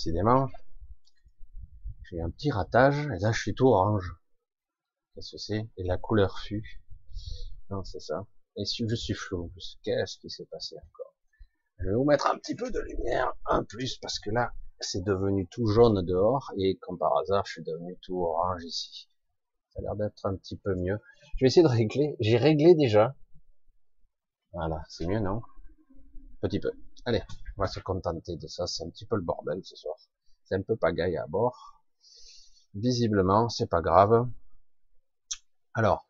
décidément, j'ai un petit ratage, et là je suis tout orange. Qu'est-ce que c'est? Et la couleur fut. Non, c'est ça. Et si je suis flou, qu'est-ce qui s'est passé encore? Je vais vous mettre un petit peu de lumière, un plus, parce que là, c'est devenu tout jaune dehors, et comme par hasard, je suis devenu tout orange ici. Ça a l'air d'être un petit peu mieux. Je vais essayer de régler. J'ai réglé déjà. Voilà, c'est mieux, non? Petit peu. Allez, va se contenter de ça. C'est un petit peu le bordel ce soir. C'est un peu pagaille à bord. Visiblement, c'est pas grave. Alors,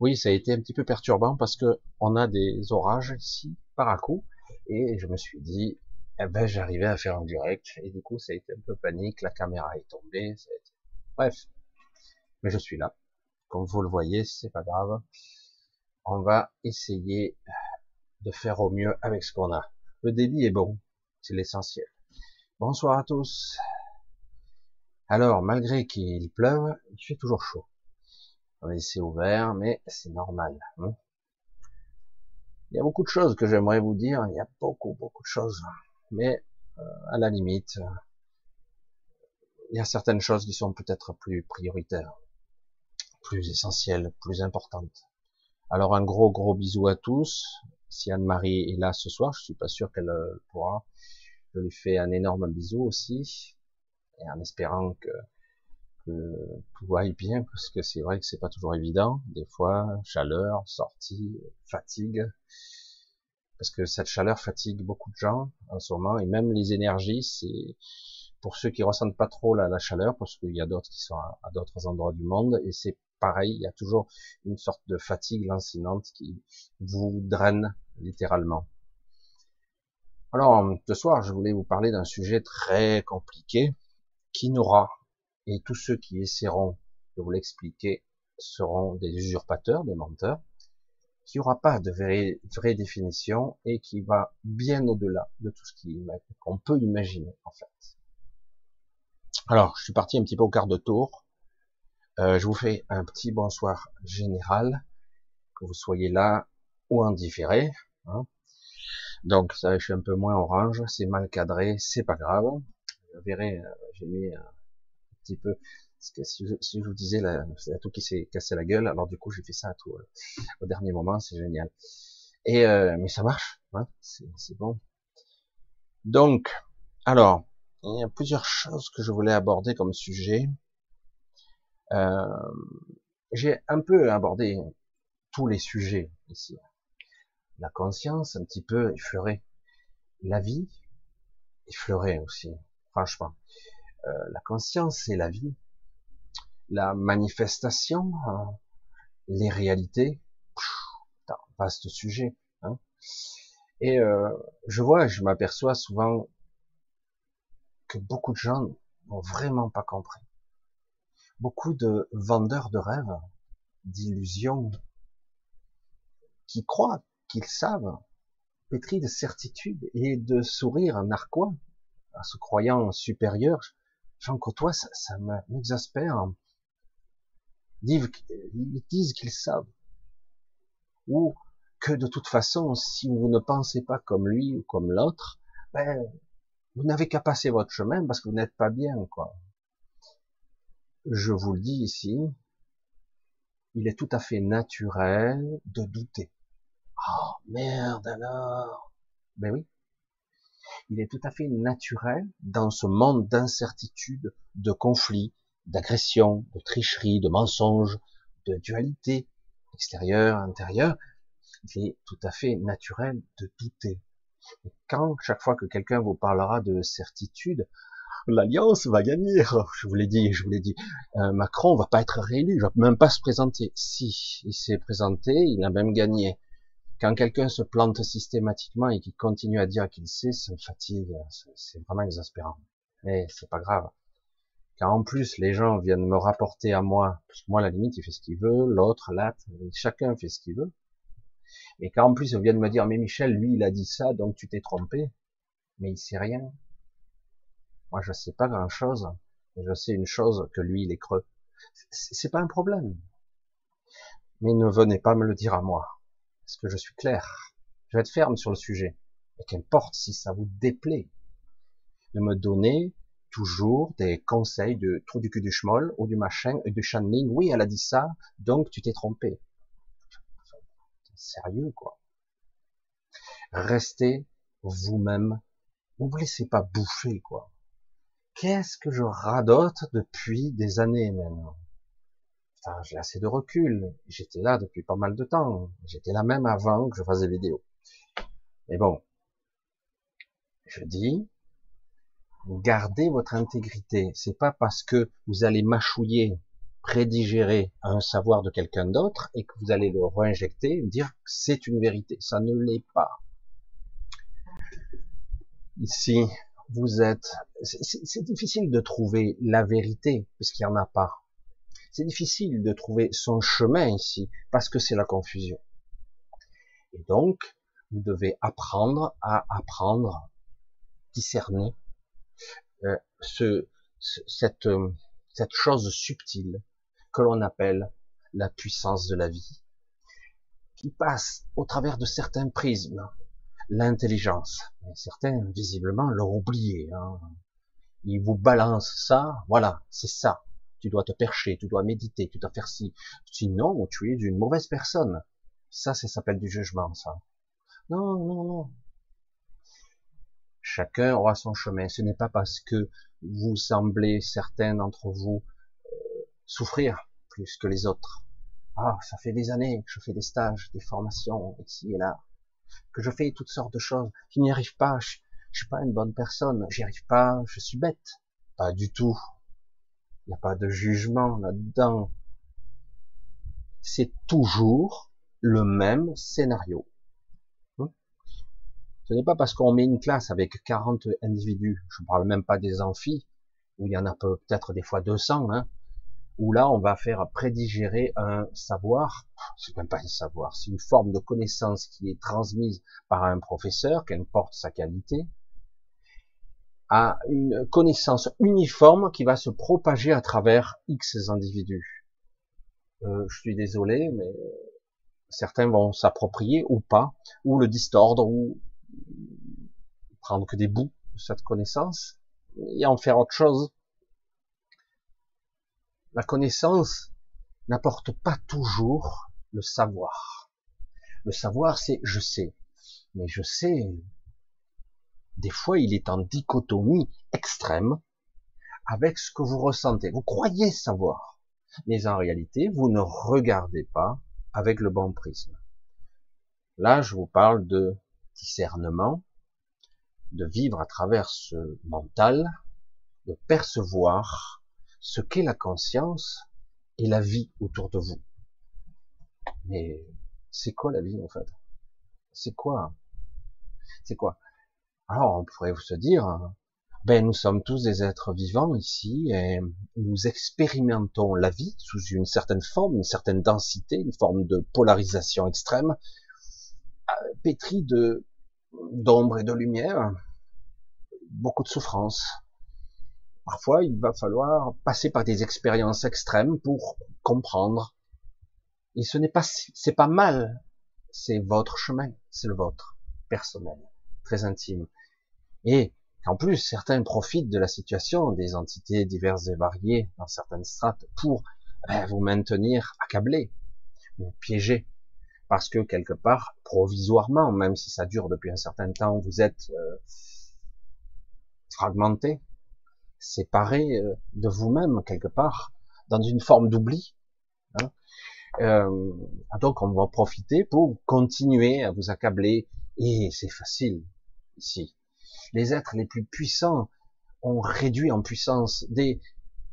oui, ça a été un petit peu perturbant parce que on a des orages ici par à coup, et je me suis dit, eh ben, j'arrivais à faire un direct, et du coup, ça a été un peu panique, la caméra est tombée, bref. Mais je suis là. Comme vous le voyez, c'est pas grave. On va essayer de faire au mieux avec ce qu'on a. Le débit est bon, c'est l'essentiel. Bonsoir à tous. Alors, malgré qu'il pleuve, il fait toujours chaud. Laisser ouvert, mais c'est normal. Hein. il y a beaucoup de choses que j'aimerais vous dire, il y a beaucoup, beaucoup de choses. Mais, euh, à la limite, il y a certaines choses qui sont peut-être plus prioritaires, plus essentielles, plus importantes. Alors un gros, gros bisou à tous. Si Anne-Marie est là ce soir, je suis pas sûr qu'elle euh, pourra. Je lui fais un énorme bisou aussi, et en espérant que tout aille bien, parce que c'est vrai que c'est pas toujours évident. Des fois, chaleur, sortie, fatigue, parce que cette chaleur fatigue beaucoup de gens en ce moment, et même les énergies, c'est pour ceux qui ressentent pas trop la, chaleur, parce qu'il y a d'autres qui sont à, d'autres endroits du monde, et c'est pareil, il y a toujours une sorte de fatigue lancinante qui vous draine littéralement. Alors, ce soir, je voulais vous parler d'un sujet très compliqué qui n'aura et tous ceux qui essaieront de vous l'expliquer seront des usurpateurs, des menteurs, qui aura pas de vraie, vraie définition et qui va bien au-delà de tout ce qu'on peut imaginer en fait. Alors, je suis parti un petit peu au quart de tour. Euh, je vous fais un petit bonsoir général, que vous soyez là ou en différé. Hein. Donc, ça, je suis un peu moins orange, c'est mal cadré, c'est pas grave. Vous verrez, euh, j'ai mis peu. Parce que si je, vous disais, c'est à tout qui s'est cassé la gueule, alors du coup j'ai fait ça tout euh, au dernier moment, c'est génial. Et euh, mais ça marche, hein, c'est bon. Donc, alors, il y a plusieurs choses que je voulais aborder comme sujet. Euh, j'ai un peu abordé tous les sujets ici. La conscience, un petit peu effleuré. La vie, effleuré aussi, franchement. Euh, la conscience, c'est la vie. La manifestation, euh, les réalités, un vaste sujet. Hein. Et euh, je vois, je m'aperçois souvent que beaucoup de gens n'ont vraiment pas compris. Beaucoup de vendeurs de rêves, d'illusions, qui croient qu'ils savent, pétris de certitude et de sourire narquois, en se croyant supérieurs, j'en côtoie, ça, ça m'exaspère. Ils disent qu'ils savent. Ou que de toute façon, si vous ne pensez pas comme lui ou comme l'autre, ben, vous n'avez qu'à passer votre chemin parce que vous n'êtes pas bien, quoi. Je vous le dis ici, il est tout à fait naturel de douter. Oh, merde alors. Ben oui il est tout à fait naturel dans ce monde d'incertitude, de conflits, d'agression, de tricherie, de mensonges, de dualité extérieure, intérieure. Il est tout à fait naturel de douter. quand chaque fois que quelqu'un vous parlera de certitude, l'alliance va gagner. Je vous l'ai dit, je vous l'ai dit. Euh, Macron va pas être réélu, il va même pas se présenter. Si, il s'est présenté, il a même gagné. Quand quelqu'un se plante systématiquement et qui continue à dire qu'il sait, ça me fatigue, c'est vraiment exaspérant. Mais c'est pas grave. Car en plus, les gens viennent me rapporter à moi, parce que moi, la limite, il fait ce qu'il veut, l'autre, là, chacun fait ce qu'il veut. Et quand en plus, ils viennent me dire, mais Michel, lui, il a dit ça, donc tu t'es trompé. Mais il sait rien. Moi, je sais pas grand chose. Je sais une chose, que lui, il est creux. C'est pas un problème. Mais ne venez pas me le dire à moi. Est-ce que je suis clair Je vais être ferme sur le sujet. Et qu'importe si ça vous déplaît. de me donner toujours des conseils de trou du cul du schmoll ou du machin et du channeling. Oui, elle a dit ça, donc tu t'es trompé. Sérieux, quoi. Restez vous-même. Ne vous laissez pas bouffer, quoi. Qu'est-ce que je radote depuis des années maintenant Enfin, j'ai assez de recul. J'étais là depuis pas mal de temps. J'étais là même avant que je fasse des vidéos. Mais bon, je dis, gardez votre intégrité. C'est pas parce que vous allez mâchouiller, prédigérer un savoir de quelqu'un d'autre et que vous allez le réinjecter, dire que c'est une vérité. Ça ne l'est pas. Ici, vous êtes, c'est difficile de trouver la vérité parce qu'il n'y en a pas. C'est difficile de trouver son chemin ici parce que c'est la confusion. Et donc, vous devez apprendre à apprendre, discerner euh, ce, cette, euh, cette chose subtile que l'on appelle la puissance de la vie, qui passe au travers de certains prismes, l'intelligence. Certains, visiblement, l'ont oublié. Hein. Ils vous balancent ça, voilà, c'est ça. Tu dois te percher, tu dois méditer, tu dois faire ci. Sinon, tu es une mauvaise personne. Ça, ça s'appelle du jugement, ça. Non, non, non. Chacun aura son chemin. Ce n'est pas parce que vous semblez, certains d'entre vous, euh, souffrir plus que les autres. Ah, ça fait des années que je fais des stages, des formations, ici et là, que je fais toutes sortes de choses, qui n'y arrive pas. Je, je suis pas une bonne personne, j'y arrive pas, je suis bête. Pas du tout. Il n'y a pas de jugement là-dedans. C'est toujours le même scénario. Ce n'est pas parce qu'on met une classe avec 40 individus, je ne parle même pas des amphis, où il y en a peut-être des fois 200, hein, où là on va faire prédigérer un savoir, c'est même pas un savoir, c'est une forme de connaissance qui est transmise par un professeur, qu'importe sa qualité, à une connaissance uniforme qui va se propager à travers X individus. Euh, je suis désolé, mais certains vont s'approprier ou pas, ou le distordre, ou prendre que des bouts de cette connaissance et en faire autre chose. La connaissance n'apporte pas toujours le savoir. Le savoir, c'est je sais. Mais je sais, des fois, il est en dichotomie extrême avec ce que vous ressentez. Vous croyez savoir, mais en réalité, vous ne regardez pas avec le bon prisme. Là, je vous parle de discernement, de vivre à travers ce mental, de percevoir ce qu'est la conscience et la vie autour de vous. Mais c'est quoi la vie en fait? C'est quoi? C'est quoi? Alors on pourrait vous se dire, ben nous sommes tous des êtres vivants ici et nous expérimentons la vie sous une certaine forme, une certaine densité, une forme de polarisation extrême, euh, pétri de d'ombre et de lumière, beaucoup de souffrance. Parfois, il va falloir passer par des expériences extrêmes pour comprendre. Et ce n'est pas, c'est pas mal. C'est votre chemin, c'est le vôtre, personnel, très intime. Et en plus, certains profitent de la situation des entités diverses et variées dans certaines strates pour ben, vous maintenir accablé, vous piéger parce que quelque part, provisoirement, même si ça dure depuis un certain temps, vous êtes euh, fragmenté, séparé euh, de vous-même quelque part, dans une forme d'oubli. Hein. Euh, donc on va profiter pour continuer à vous accabler, et c'est facile ici. Les êtres les plus puissants ont réduit en puissance des,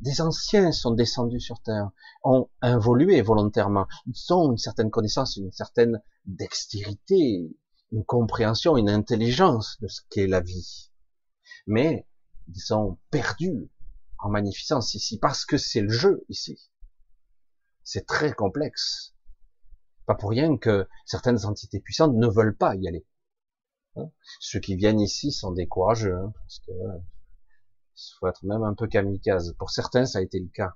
des anciens sont descendus sur Terre, ont évolué volontairement. Ils ont une certaine connaissance, une certaine dextérité, une compréhension, une intelligence de ce qu'est la vie. Mais ils sont perdus en magnificence ici, parce que c'est le jeu ici. C'est très complexe. Pas pour rien que certaines entités puissantes ne veulent pas y aller. Hein? Ceux qui viennent ici sont décourageux, hein, parce que il faut être même un peu kamikaze. Pour certains, ça a été le cas.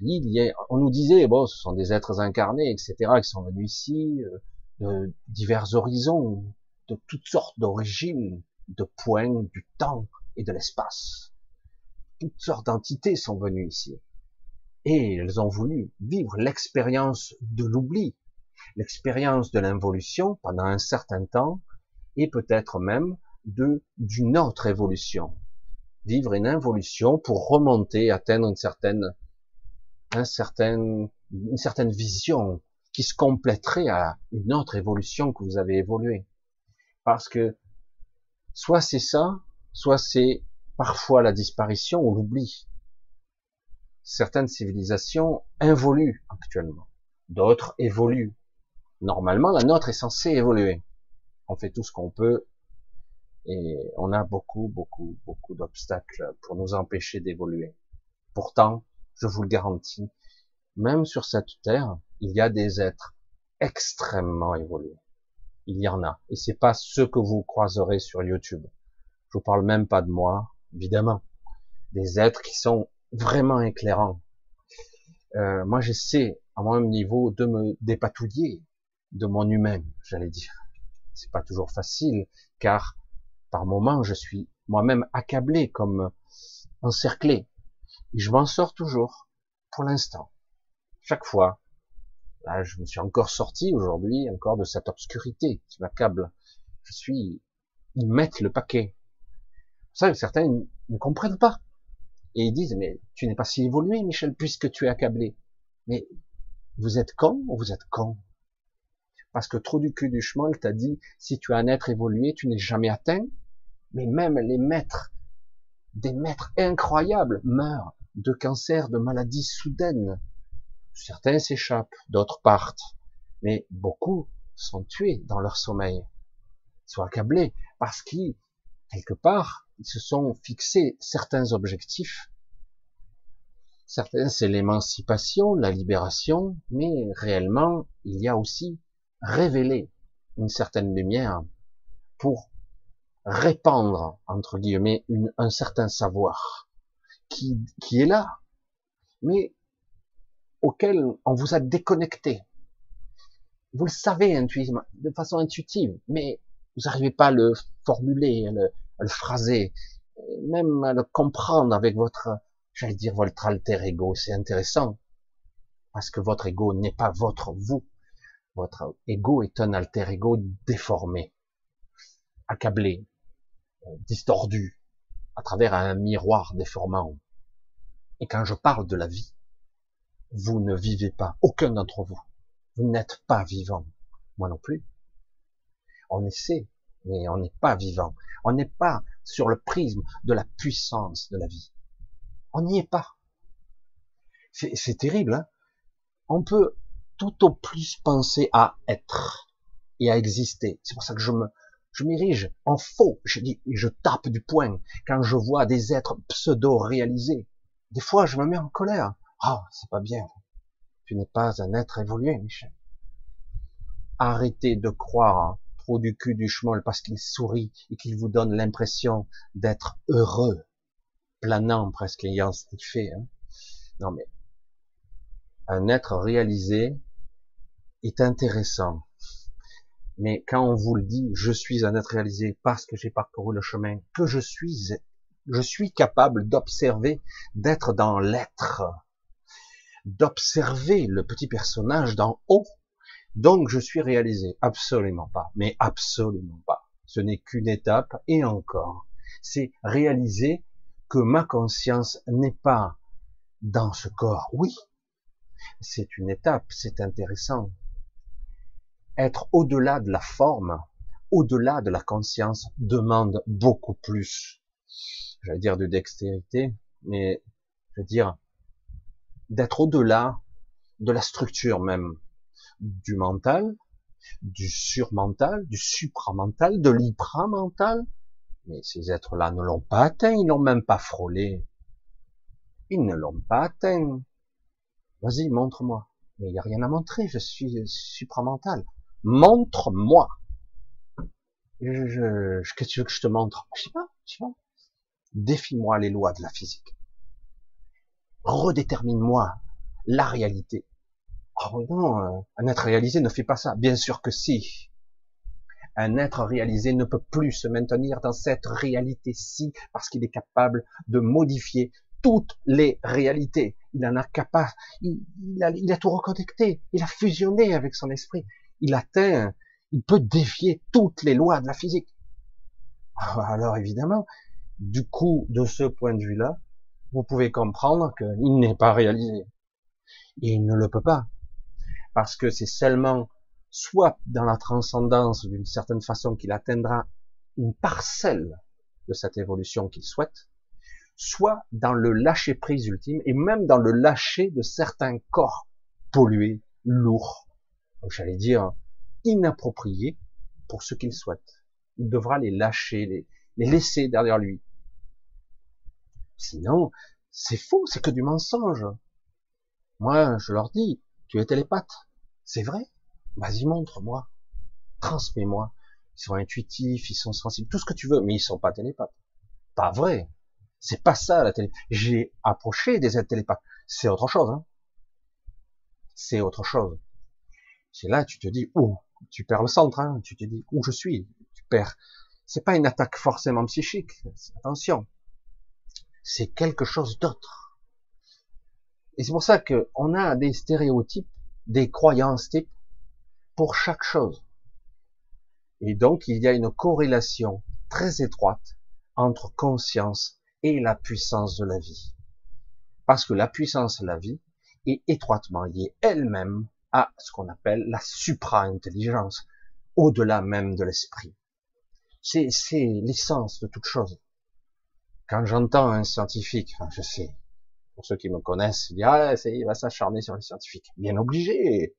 Il y a, on nous disait, bon, ce sont des êtres incarnés, etc., qui sont venus ici, euh, de divers horizons, de toutes sortes d'origines, de points du temps et de l'espace. Toutes sortes d'entités sont venues ici. Et elles ont voulu vivre l'expérience de l'oubli, l'expérience de l'involution pendant un certain temps, et peut-être même de d'une autre évolution. Vivre une involution pour remonter, atteindre une certaine, un certain, une certaine vision qui se compléterait à une autre évolution que vous avez évolué. Parce que soit c'est ça, soit c'est parfois la disparition ou l'oubli. Certaines civilisations involuent actuellement, d'autres évoluent. Normalement, la nôtre est censée évoluer. On fait tout ce qu'on peut et on a beaucoup, beaucoup, beaucoup d'obstacles pour nous empêcher d'évoluer. Pourtant, je vous le garantis, même sur cette terre, il y a des êtres extrêmement évolués. Il y en a. Et c'est pas ceux que vous croiserez sur YouTube. Je vous parle même pas de moi, évidemment. Des êtres qui sont vraiment éclairants. Euh, moi, j'essaie, à mon niveau, de me dépatouiller de mon humain, j'allais dire. C'est pas toujours facile, car par moments, je suis moi-même accablé, comme encerclé. Et je m'en sors toujours, pour l'instant. Chaque fois. Là, je me suis encore sorti aujourd'hui, encore de cette obscurité qui m'accable. Je suis, ils mettent le paquet. Ça, certains ne comprennent pas. Et ils disent, mais tu n'es pas si évolué, Michel, puisque tu es accablé. Mais vous êtes con ou vous êtes con? Parce que trop du cul du schmoll t'a dit, si tu es un être évolué, tu n'es jamais atteint, mais même les maîtres, des maîtres incroyables meurent de cancer, de maladies soudaines. Certains s'échappent, d'autres partent, mais beaucoup sont tués dans leur sommeil, sont accablés parce qu'ils, quelque part, ils se sont fixés certains objectifs. Certains, c'est l'émancipation, la libération, mais réellement, il y a aussi révéler une certaine lumière pour répandre, entre guillemets, un certain savoir qui, qui est là, mais auquel on vous a déconnecté. Vous le savez intuitivement, de façon intuitive, mais vous n'arrivez pas à le formuler, à le, à le phraser, même à le comprendre avec votre, j'allais dire, votre alter ego. C'est intéressant, parce que votre ego n'est pas votre vous. Votre ego est un alter ego déformé, accablé, distordu à travers un miroir déformant. Et quand je parle de la vie, vous ne vivez pas, aucun d'entre vous. Vous n'êtes pas vivant. Moi non plus. On essaie, mais on n'est pas vivant. On n'est pas sur le prisme de la puissance de la vie. On n'y est pas. C'est terrible. Hein on peut tout au plus penser à être et à exister. C'est pour ça que je me, je en faux, je dis, je tape du poing quand je vois des êtres pseudo-réalisés. Des fois, je me mets en colère. Oh, c'est pas bien. Tu n'es pas un être évolué, Michel. Arrêtez de croire trop du cul du schmoll parce qu'il sourit et qu'il vous donne l'impression d'être heureux, planant presque ayant fait. Hein. Non mais, un être réalisé est intéressant mais quand on vous le dit, je suis un être réalisé parce que j'ai parcouru le chemin, que je suis, je suis capable d'observer, d'être dans l'être, d'observer le petit personnage d'en haut. Donc je suis réalisé. Absolument pas. Mais absolument pas. Ce n'est qu'une étape et encore. C'est réaliser que ma conscience n'est pas dans ce corps. Oui. C'est une étape. C'est intéressant être au-delà de la forme, au-delà de la conscience, demande beaucoup plus. J'allais dire de dextérité, mais je veux dire d'être au-delà de la structure même du mental, du surmental, du supramental, de l'hypramental. Mais ces êtres-là ne l'ont pas atteint, ils n'ont même pas frôlé. Ils ne l'ont pas atteint. Vas-y, montre-moi. Mais il n'y a rien à montrer, je suis supramental. Montre-moi. Je, je, qu'est-ce que tu veux que je te montre? Je sais pas, je sais pas. Défie-moi les lois de la physique. Redétermine-moi la réalité. Oh non, euh, un être réalisé ne fait pas ça. Bien sûr que si. Un être réalisé ne peut plus se maintenir dans cette réalité-ci parce qu'il est capable de modifier toutes les réalités. Il en a capable, il, a, il a tout reconnecté, il a fusionné avec son esprit. Il atteint, il peut défier toutes les lois de la physique. Alors évidemment, du coup, de ce point de vue-là, vous pouvez comprendre qu'il n'est pas réalisé. Et il ne le peut pas. Parce que c'est seulement soit dans la transcendance d'une certaine façon qu'il atteindra une parcelle de cette évolution qu'il souhaite, soit dans le lâcher prise ultime et même dans le lâcher de certains corps pollués, lourds, j'allais dire inappropriés pour ce qu'il souhaite. Il devra les lâcher, les, les laisser derrière lui. Sinon, c'est faux, c'est que du mensonge. Moi, je leur dis, tu es télépathe. C'est vrai. Vas-y, montre-moi. Transmets-moi. Ils sont intuitifs, ils sont sensibles, tout ce que tu veux, mais ils sont pas télépathes. Pas vrai. C'est pas ça la télé. J'ai approché des aides. C'est autre chose. Hein. C'est autre chose. C'est là, tu te dis, où? Tu perds le centre. Hein. Tu te dis, où je suis? Tu perds. C'est pas une attaque forcément psychique. Attention. C'est quelque chose d'autre. Et c'est pour ça qu'on a des stéréotypes, des croyances types pour chaque chose. Et donc, il y a une corrélation très étroite entre conscience et la puissance de la vie. Parce que la puissance de la vie est étroitement liée elle-même à ce qu'on appelle la supra-intelligence, au-delà même de l'esprit. C'est, l'essence de toute chose. Quand j'entends un scientifique, je sais, pour ceux qui me connaissent, dire, ah, il va s'acharner sur les scientifiques. Bien obligé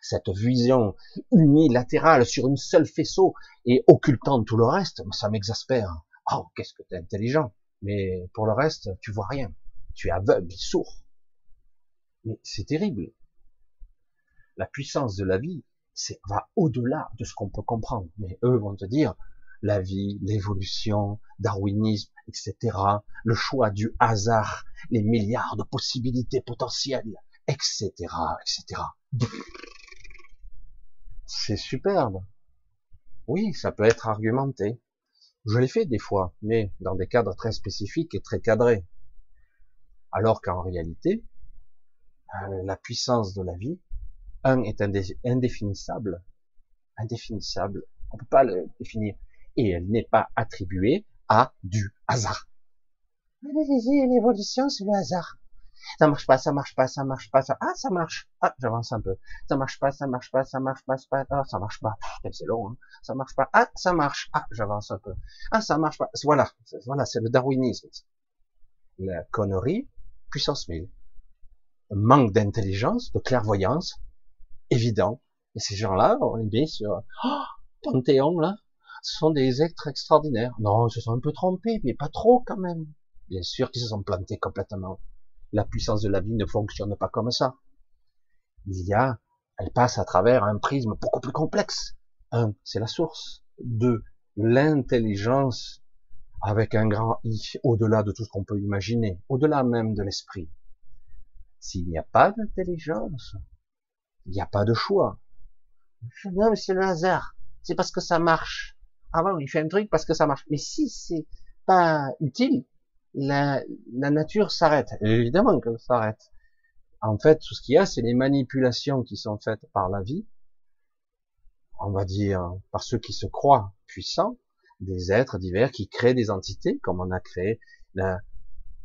cette vision unilatérale sur une seule faisceau et occultant tout le reste, ça m'exaspère. Oh, qu'est-ce que t'es intelligent. Mais pour le reste, tu vois rien. Tu es aveugle, sourd. Mais c'est terrible. La puissance de la vie, c'est, va au-delà de ce qu'on peut comprendre. Mais eux vont te dire, la vie, l'évolution, darwinisme, etc., le choix du hasard, les milliards de possibilités potentielles, etc., etc c'est superbe. Oui, ça peut être argumenté. Je l'ai fait des fois, mais dans des cadres très spécifiques et très cadrés. Alors qu'en réalité, euh, la puissance de la vie, un est indéfinissable, indéfinissable, on peut pas le définir, et elle n'est pas attribuée à du hasard. L'évolution, c'est le hasard. Ça marche pas, ça marche pas, ça marche pas, ça, ah, ça marche, ah, j'avance un peu, ça marche pas, ça marche pas, ça marche pas, ça ah, ça marche pas, c'est long, hein. ça marche pas, ah, ça marche, ah, j'avance un peu, ah, ça marche pas, voilà, voilà, c'est le darwinisme. La connerie, puissance 1000. manque d'intelligence, de clairvoyance, évident. Et ces gens-là, on les met sur, oh, Panthéon, là, ce sont des êtres extraordinaires. Non, ils se sont un peu trompés, mais pas trop quand même. Bien sûr qu'ils se sont plantés complètement. La puissance de la vie ne fonctionne pas comme ça. Il y a, elle passe à travers un prisme beaucoup plus complexe. Un, c'est la source. Deux, l'intelligence avec un grand I, au-delà de tout ce qu'on peut imaginer, au-delà même de l'esprit. S'il n'y a pas d'intelligence, il n'y a pas de choix. Non, mais c'est le hasard. C'est parce que ça marche. Bon, il fait un truc parce que ça marche. Mais si c'est pas utile, la, la nature s'arrête. Évidemment qu'elle s'arrête. En fait, tout ce qu'il y a, c'est les manipulations qui sont faites par la vie, on va dire par ceux qui se croient puissants, des êtres divers qui créent des entités, comme on a créé la,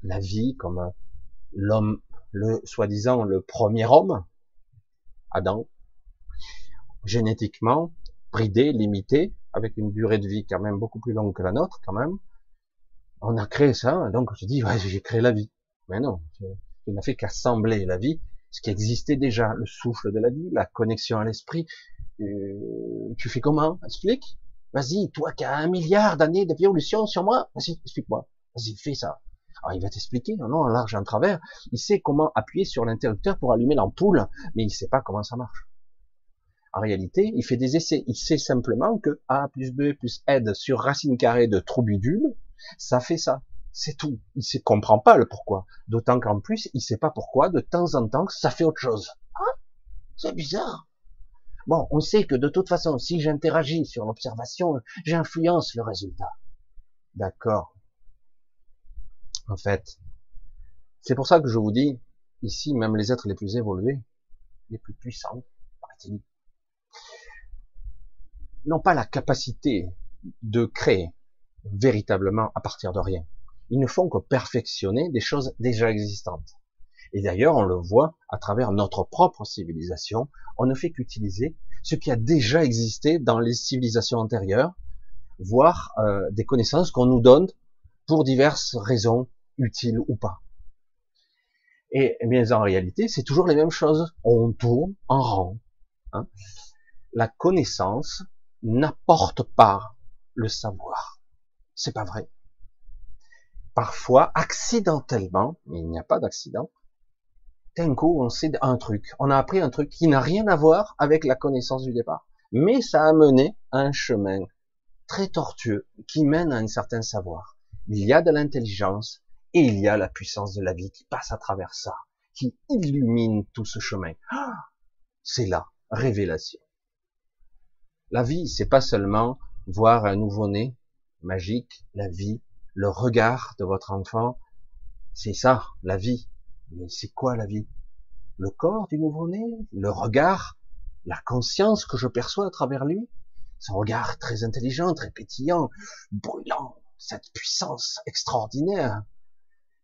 la vie, comme l'homme, le soi-disant le premier homme, Adam, génétiquement bridé, limité, avec une durée de vie quand même beaucoup plus longue que la nôtre, quand même, on a créé ça, donc je dis, ouais, j'ai créé la vie. Mais non, tu n'as fait qu'assembler la vie, ce qui existait déjà, le souffle de la vie, la connexion à l'esprit. Euh, tu fais comment? Explique. Vas-y, toi qui as un milliard d'années d'évolution sur moi, vas-y, explique-moi. Vas-y, fais ça. Alors il va t'expliquer, non, non, large en travers. Il sait comment appuyer sur l'interrupteur pour allumer l'ampoule, mais il sait pas comment ça marche. En réalité, il fait des essais. Il sait simplement que A plus B plus aide sur racine carrée de troubidule, ça fait ça. C'est tout. Il ne comprend pas le pourquoi. D'autant qu'en plus, il sait pas pourquoi, de temps en temps, ça fait autre chose. Ah, c'est bizarre. Bon, on sait que de toute façon, si j'interagis sur l'observation, j'influence le résultat. D'accord. En fait, c'est pour ça que je vous dis, ici, même les êtres les plus évolués, les plus puissants, n'ont pas la capacité de créer véritablement à partir de rien. Ils ne font que perfectionner des choses déjà existantes. Et d'ailleurs, on le voit à travers notre propre civilisation, on ne fait qu'utiliser ce qui a déjà existé dans les civilisations antérieures, voire euh, des connaissances qu'on nous donne pour diverses raisons, utiles ou pas. Et, mais en réalité, c'est toujours les mêmes choses. On tourne en rang. Hein. La connaissance n'apporte pas le savoir. C'est pas vrai. Parfois, accidentellement, il n'y a pas d'accident, d'un coup, on sait un truc. On a appris un truc qui n'a rien à voir avec la connaissance du départ. Mais ça a mené un chemin très tortueux qui mène à un certain savoir. Il y a de l'intelligence et il y a la puissance de la vie qui passe à travers ça, qui illumine tout ce chemin. Ah, c'est la révélation. La vie, c'est pas seulement voir un nouveau-né magique, la vie, le regard de votre enfant, c'est ça, la vie. Mais c'est quoi la vie? Le corps du nouveau-né Le regard La conscience que je perçois à travers lui Son regard très intelligent, très pétillant, brûlant, cette puissance extraordinaire.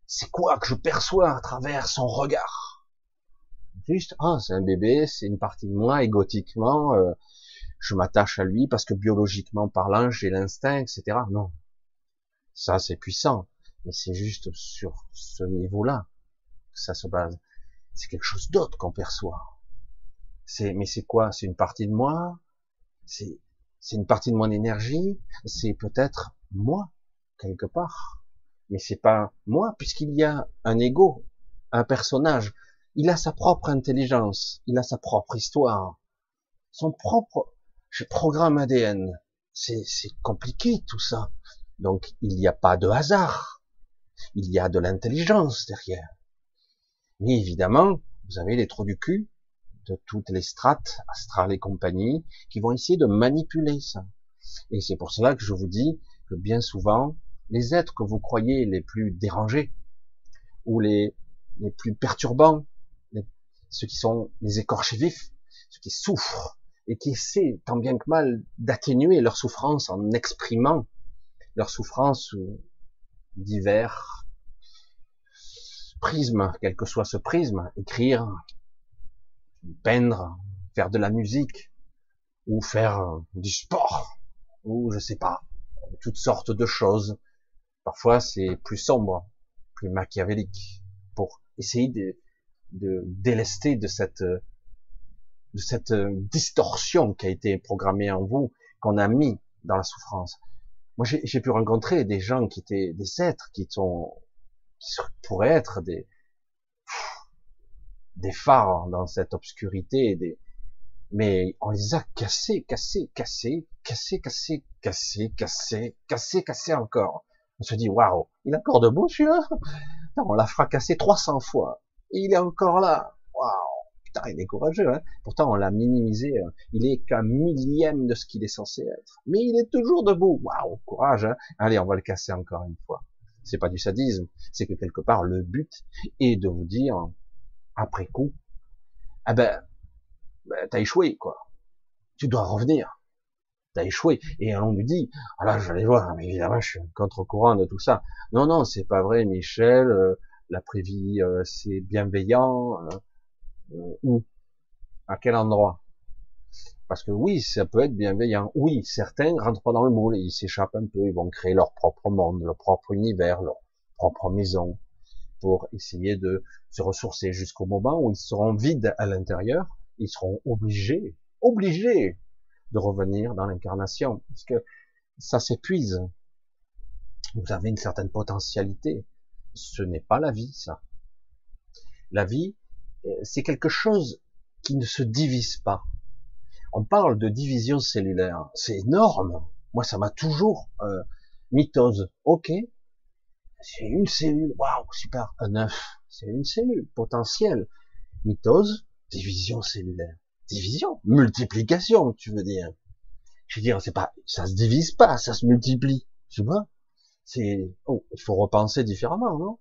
C'est quoi que je perçois à travers son regard? Juste, ah, c'est un bébé, c'est une partie de moi, égotiquement, euh, je m'attache à lui parce que biologiquement parlant, j'ai l'instinct, etc. Non. Ça, c'est puissant. Mais c'est juste sur ce niveau-là ça se base. C'est quelque chose d'autre qu'on perçoit. C'est, mais c'est quoi? C'est une partie de moi? C'est, c'est une partie de mon énergie? C'est peut-être moi quelque part. Mais c'est pas moi puisqu'il y a un ego, un personnage. Il a sa propre intelligence, il a sa propre histoire, son propre programme ADN. C'est, c'est compliqué tout ça. Donc il n'y a pas de hasard. Il y a de l'intelligence derrière. Mais évidemment, vous avez les trous du cul de toutes les strates astrales et compagnie qui vont essayer de manipuler ça. Et c'est pour cela que je vous dis que bien souvent, les êtres que vous croyez les plus dérangés ou les, les plus perturbants, ceux qui sont les écorchés vifs, ceux qui souffrent et qui essaient tant bien que mal d'atténuer leur souffrance en exprimant leur souffrance sous divers prisme, quel que soit ce prisme, écrire, peindre, faire de la musique, ou faire euh, du sport, ou je sais pas, toutes sortes de choses. Parfois c'est plus sombre, plus machiavélique, pour essayer de, de délester de cette de cette euh, distorsion qui a été programmée en vous, qu'on a mis dans la souffrance. Moi, j'ai pu rencontrer des gens qui étaient des êtres qui sont qui pourraient être des des phares dans cette obscurité, des, mais on les a cassés, cassés, cassés, cassés, cassés, cassés, cassés, cassés, cassés encore. On se dit, waouh, il est encore debout celui-là? On l'a fracassé 300 fois. Il est encore là. Waouh Putain, il est courageux. Hein Pourtant, on l'a minimisé. Hein. il est qu'un millième de ce qu'il est censé être. Mais il est toujours debout. Waouh, courage. Hein Allez, on va le casser encore une fois c'est pas du sadisme, c'est que quelque part le but est de vous dire après coup, ah ben, ben t'as échoué quoi, tu dois revenir, t'as échoué. Et on nous dit, ah là j'allais voir, mais évidemment je suis contre-courant de tout ça. Non non, c'est pas vrai, Michel. Euh, la prévie euh, c'est bienveillant. Euh, où À quel endroit? Parce que oui, ça peut être bienveillant. Oui, certains rentrent pas dans le moule, ils s'échappent un peu, ils vont créer leur propre monde, leur propre univers, leur propre maison, pour essayer de se ressourcer jusqu'au moment où ils seront vides à l'intérieur, ils seront obligés, obligés de revenir dans l'incarnation, parce que ça s'épuise. Vous avez une certaine potentialité. Ce n'est pas la vie, ça. La vie, euh, c'est quelque chose qui ne se divise pas on parle de division cellulaire. C'est énorme. Moi, ça m'a toujours euh, mitose. Ok, c'est une cellule. Waouh, super. Un œuf, c'est une cellule potentielle. Mitose, division cellulaire. division, multiplication, tu veux dire. Je veux dire, c'est pas, ça se divise pas, ça se multiplie. Tu vois? C'est, oh, il faut repenser différemment, non?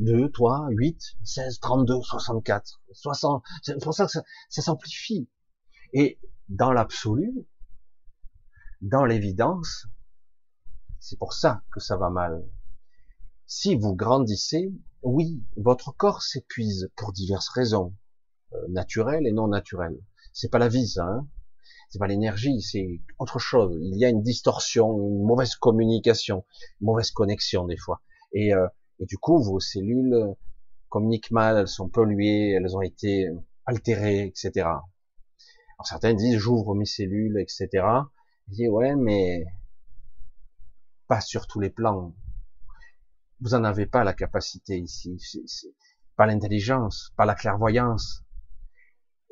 2, 3, 8, 16, 32, 64, 60. C'est pour ça que ça, ça s'amplifie. Et dans l'absolu, dans l'évidence, c'est pour ça que ça va mal. Si vous grandissez, oui, votre corps s'épuise pour diverses raisons, euh, naturelles et non naturelles. C'est pas la vie, ça. Hein c'est pas l'énergie, c'est autre chose. Il y a une distorsion, une mauvaise communication, une mauvaise connexion des fois. Et, euh, et du coup, vos cellules communiquent mal, elles sont polluées, elles ont été altérées, etc. Alors certains disent j'ouvre mes cellules, etc. Je dis ouais, mais pas sur tous les plans. Vous en avez pas la capacité ici. Pas l'intelligence, pas la clairvoyance.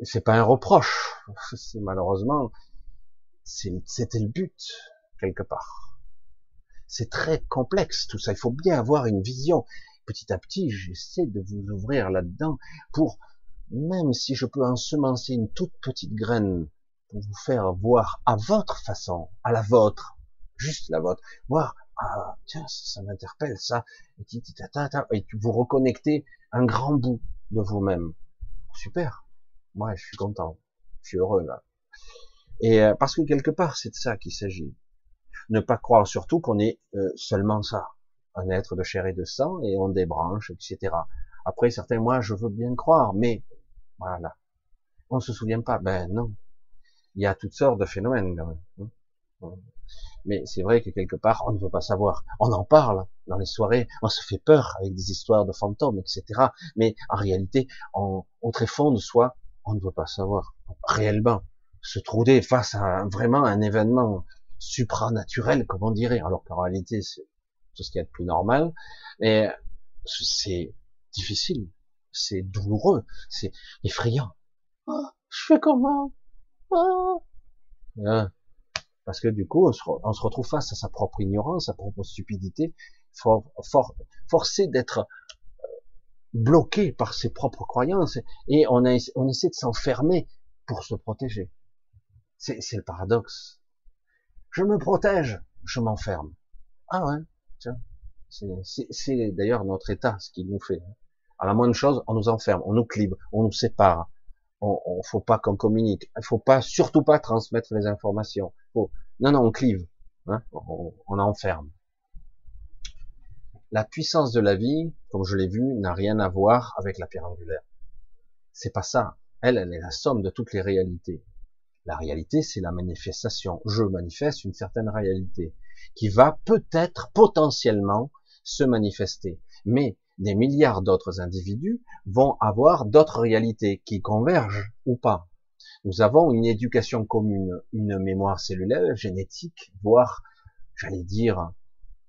C'est pas un reproche. C'est malheureusement, c'était le but quelque part. C'est très complexe tout ça. Il faut bien avoir une vision. Petit à petit, j'essaie de vous ouvrir là-dedans pour, même si je peux ensemencer une toute petite graine, pour vous faire voir à votre façon, à la vôtre, juste la vôtre, voir ah tiens ça, m'interpelle ça et, et vous reconnectez un grand bout de vous-même. Super. Moi je suis content. Je suis heureux là. Et euh, parce que quelque part c'est de ça qu'il s'agit ne pas croire surtout qu'on est euh, seulement ça un être de chair et de sang et on débranche etc après certains moi je veux bien croire mais voilà on se souvient pas ben non il y a toutes sortes de phénomènes hein. Mais c'est vrai que quelque part, on ne veut pas savoir. On en parle dans les soirées, on se fait peur avec des histoires de fantômes, etc. Mais en réalité, on, au très fond de soi, on ne veut pas savoir réellement se trouver face à vraiment un événement supranaturel, comme on dirait, alors qu'en réalité, c'est tout ce qui est de plus normal. Mais c'est difficile, c'est douloureux, c'est effrayant. Oh, je fais comment? Oh. Parce que du coup, on se, retrouve face à sa propre ignorance, sa propre stupidité, for, forcé d'être euh, bloqué par ses propres croyances, et a, on essaie de s'enfermer pour se protéger. C'est le paradoxe. Je me protège, je m'enferme. Ah ouais, tiens. C'est d'ailleurs notre état, ce qu'il nous fait. À la moindre chose, on nous enferme, on nous clive, on nous sépare, on, on faut pas qu'on communique, il faut pas, surtout pas transmettre les informations. Faut, non, non, on clive, hein, on, on enferme. La puissance de la vie, comme je l'ai vu, n'a rien à voir avec la pierre angulaire. C'est pas ça. Elle, elle est la somme de toutes les réalités. La réalité, c'est la manifestation. Je manifeste une certaine réalité qui va peut-être potentiellement se manifester. Mais des milliards d'autres individus vont avoir d'autres réalités qui convergent ou pas. Nous avons une éducation commune, une mémoire cellulaire, génétique, voire, j'allais dire,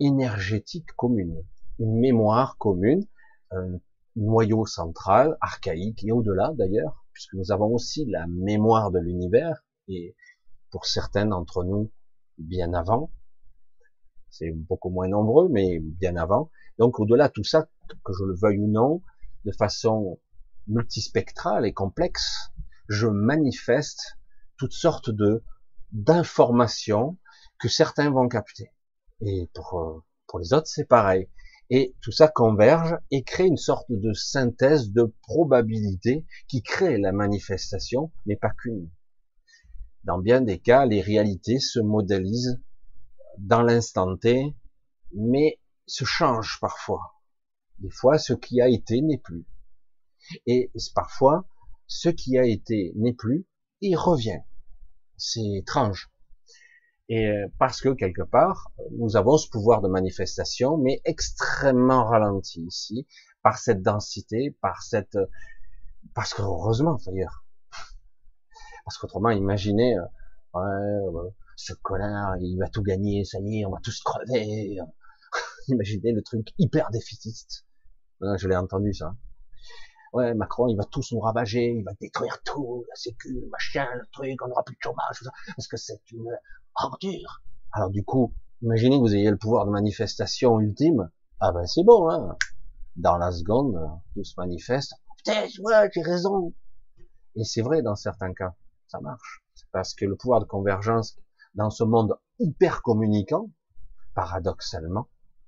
énergétique commune. Une mémoire commune, un noyau central, archaïque et au-delà d'ailleurs, puisque nous avons aussi la mémoire de l'univers, et pour certains d'entre nous, bien avant. C'est beaucoup moins nombreux, mais bien avant. Donc au-delà de tout ça, que je le veuille ou non, de façon multispectrale et complexe, je manifeste toutes sortes de d'informations que certains vont capter. Et pour, euh, pour les autres, c'est pareil. Et tout ça converge et crée une sorte de synthèse de probabilité qui crée la manifestation, mais pas qu'une. Dans bien des cas, les réalités se modélisent dans l'instant T, mais se changent parfois. Des fois, ce qui a été n'est plus. Et parfois, ce qui a été n'est plus, il revient. C'est étrange. Et euh, parce que quelque part, nous avons ce pouvoir de manifestation, mais extrêmement ralenti ici, par cette densité, par cette, parce que heureusement d'ailleurs, parce qu'autrement, imaginez, euh, ouais, ce connard, il va tout gagner, ça y est, on va tous crever. imaginez le truc hyper déficitiste. Je l'ai entendu ça ouais, Macron, il va tous nous ravager, il va détruire tout, la sécu, le machin, le truc, on n'aura plus de chômage, parce que c'est une ordure. Alors du coup, imaginez que vous ayez le pouvoir de manifestation ultime, ah ben c'est bon, hein. Dans la seconde, tout se manifeste. Putain, ouais, j'ai raison. Et c'est vrai dans certains cas. Ça marche. Parce que le pouvoir de convergence dans ce monde hyper communicant, paradoxalement,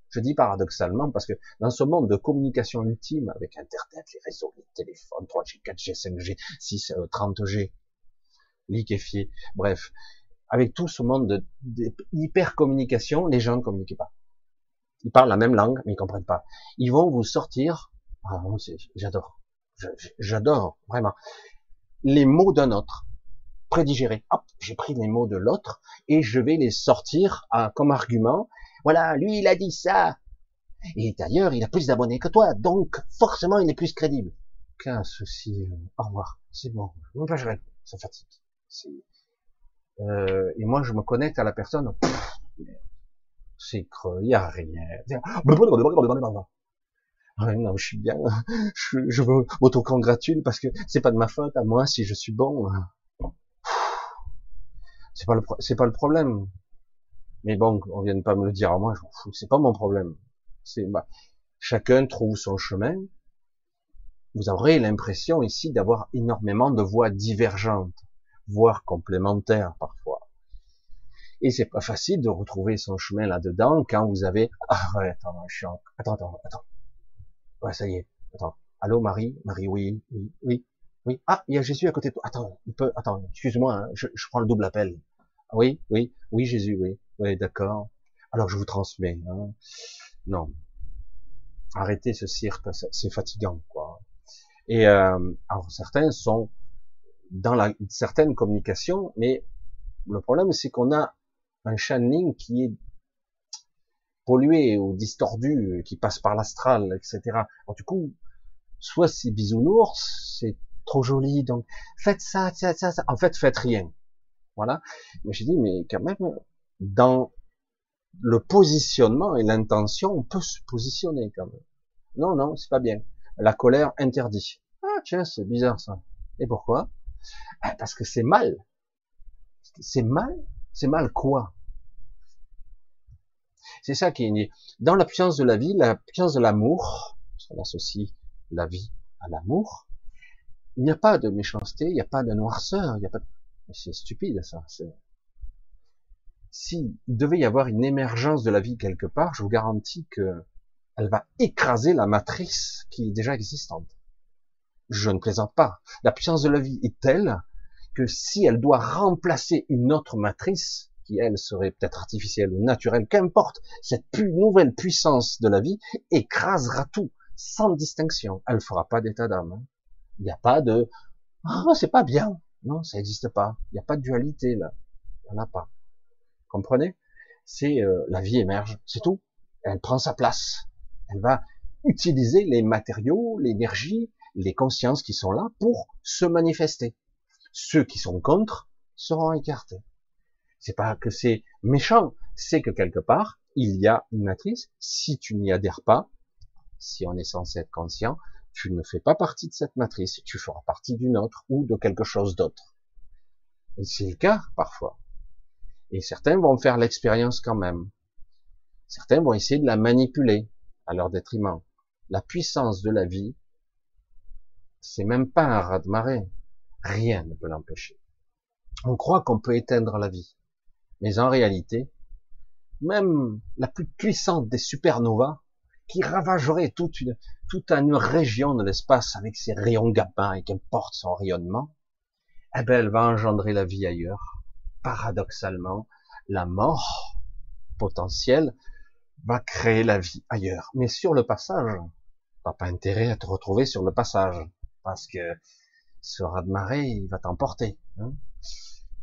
je dis paradoxalement parce que dans ce monde de communication ultime avec Internet, les réseaux, les téléphones, 3G, 4G, 5G, 6, 30G, liquéfié, bref, avec tout ce monde de, hyper communication, les gens ne communiquent pas. Ils parlent la même langue, mais ils comprennent pas. Ils vont vous sortir, ah, j'adore, j'adore, vraiment, les mots d'un autre, prédigérés. Hop, j'ai pris les mots de l'autre, et je vais les sortir comme argument, voilà, lui, il a dit ça. Et d'ailleurs, il a plus d'abonnés que toi, donc forcément, il est plus crédible. Qu'un souci. Euh, au revoir. C'est bon. Même pas je Ça fatigue. Euh, et moi, je me connecte à la personne. C'est creux. Il y a rien. Ah non, je suis bien. Je, je m'auto-congratule parce que c'est pas de ma faute à moi si je suis bon. C'est pas le, c'est pas le problème. Mais bon, on vient de pas me le dire à moi, je m'en fous, c'est pas mon problème. C'est bah, chacun trouve son chemin. Vous aurez l'impression ici d'avoir énormément de voix divergentes, voire complémentaires parfois. Et c'est pas facile de retrouver son chemin là-dedans quand vous avez ah ouais attends je suis en... attends attends attends ouais ça y est attends allô Marie? Marie oui oui oui oui ah il y a Jésus à côté de toi attends il peut attends excuse-moi hein, je, prends le double appel oui oui oui Jésus oui oui, d'accord. Alors je vous transmets. Hein. Non. Arrêtez ce cirque, c'est fatigant, quoi. Et euh, alors certains sont dans la certaine communication, mais le problème c'est qu'on a un channeling qui est pollué ou distordu, qui passe par l'astral, etc. Alors, du coup, soit c'est bisounours, c'est trop joli, donc faites ça, ça, ça, ça. En fait, faites rien. Voilà. Mais j'ai dit, mais quand même, dans le positionnement et l'intention, on peut se positionner quand même. Non, non, c'est pas bien. La colère interdit. Ah tiens, c'est bizarre ça. Et pourquoi? Ah, Parce que c'est mal. C'est mal. C'est mal quoi? C'est ça qui est dans la puissance de la vie, la puissance de l'amour. On associe la vie à l'amour. Il n'y a pas de méchanceté, il n'y a pas de noirceur, il n'y a pas. De... C'est stupide ça. S'il devait y avoir une émergence de la vie quelque part, je vous garantis que elle va écraser la matrice qui est déjà existante. Je ne plaisante pas. La puissance de la vie est telle que si elle doit remplacer une autre matrice, qui elle serait peut-être artificielle ou naturelle, qu'importe, cette nouvelle puissance de la vie écrasera tout, sans distinction. Elle fera pas d'état d'âme. Hein. Il n'y a pas de, ah, c'est pas bien. Non, ça n'existe pas. Il n'y a pas de dualité, là. Il n'y en a pas. Comprenez? C'est euh, la vie émerge, c'est tout. Elle prend sa place. Elle va utiliser les matériaux, l'énergie, les consciences qui sont là pour se manifester. Ceux qui sont contre seront écartés. C'est pas que c'est méchant, c'est que quelque part, il y a une matrice. Si tu n'y adhères pas, si on est censé être conscient, tu ne fais pas partie de cette matrice, tu feras partie d'une autre ou de quelque chose d'autre. Et c'est le cas parfois. Et certains vont faire l'expérience quand même. Certains vont essayer de la manipuler à leur détriment. La puissance de la vie, c'est même pas un raz-de-marée. Rien ne peut l'empêcher. On croit qu'on peut éteindre la vie. Mais en réalité, même la plus puissante des supernovas, qui ravagerait toute une, toute une région de l'espace avec ses rayons gamma et qu'importe son rayonnement, eh ben, elle va engendrer la vie ailleurs paradoxalement, la mort potentielle va créer la vie ailleurs. Mais sur le passage, t'as pas intérêt à te retrouver sur le passage, parce que ce raz de marée, il va t'emporter. Hein.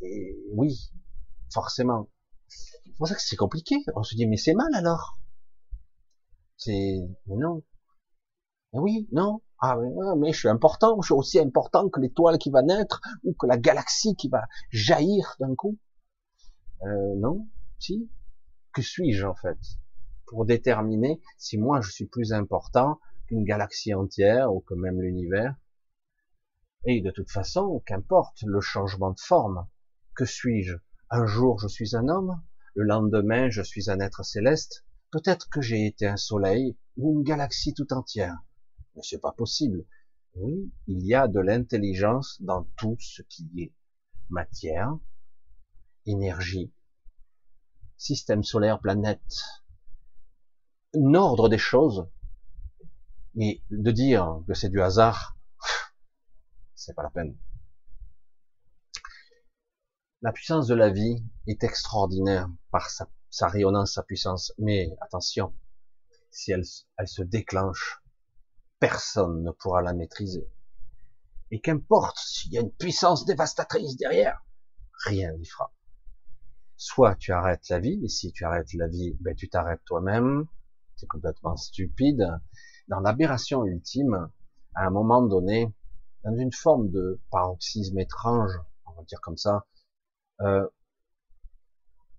Et oui, forcément. C'est pour ça que c'est compliqué. On se dit, mais c'est mal alors? C'est, mais non. Mais oui, non. Ah, mais je suis important, je suis aussi important que l'étoile qui va naître ou que la galaxie qui va jaillir d'un coup. Euh, non, si. Que suis-je en fait? Pour déterminer si moi je suis plus important qu'une galaxie entière ou que même l'univers Et de toute façon, qu'importe le changement de forme, que suis-je? Un jour je suis un homme, le lendemain je suis un être céleste, peut-être que j'ai été un soleil ou une galaxie tout entière mais c'est pas possible. Oui, il y a de l'intelligence dans tout ce qui est. matière, énergie, système solaire, planète, un ordre des choses, et de dire que c'est du hasard, c'est pas la peine. La puissance de la vie est extraordinaire par sa, rayonnance, sa puissance. Mais attention, si elle, elle se déclenche, personne ne pourra la maîtriser. Et qu'importe s'il y a une puissance dévastatrice derrière, rien n'y fera. Soit tu arrêtes la vie, et si tu arrêtes la vie, ben tu t'arrêtes toi-même, c'est complètement stupide. Dans l'aberration ultime, à un moment donné, dans une forme de paroxysme étrange, on va dire comme ça, euh,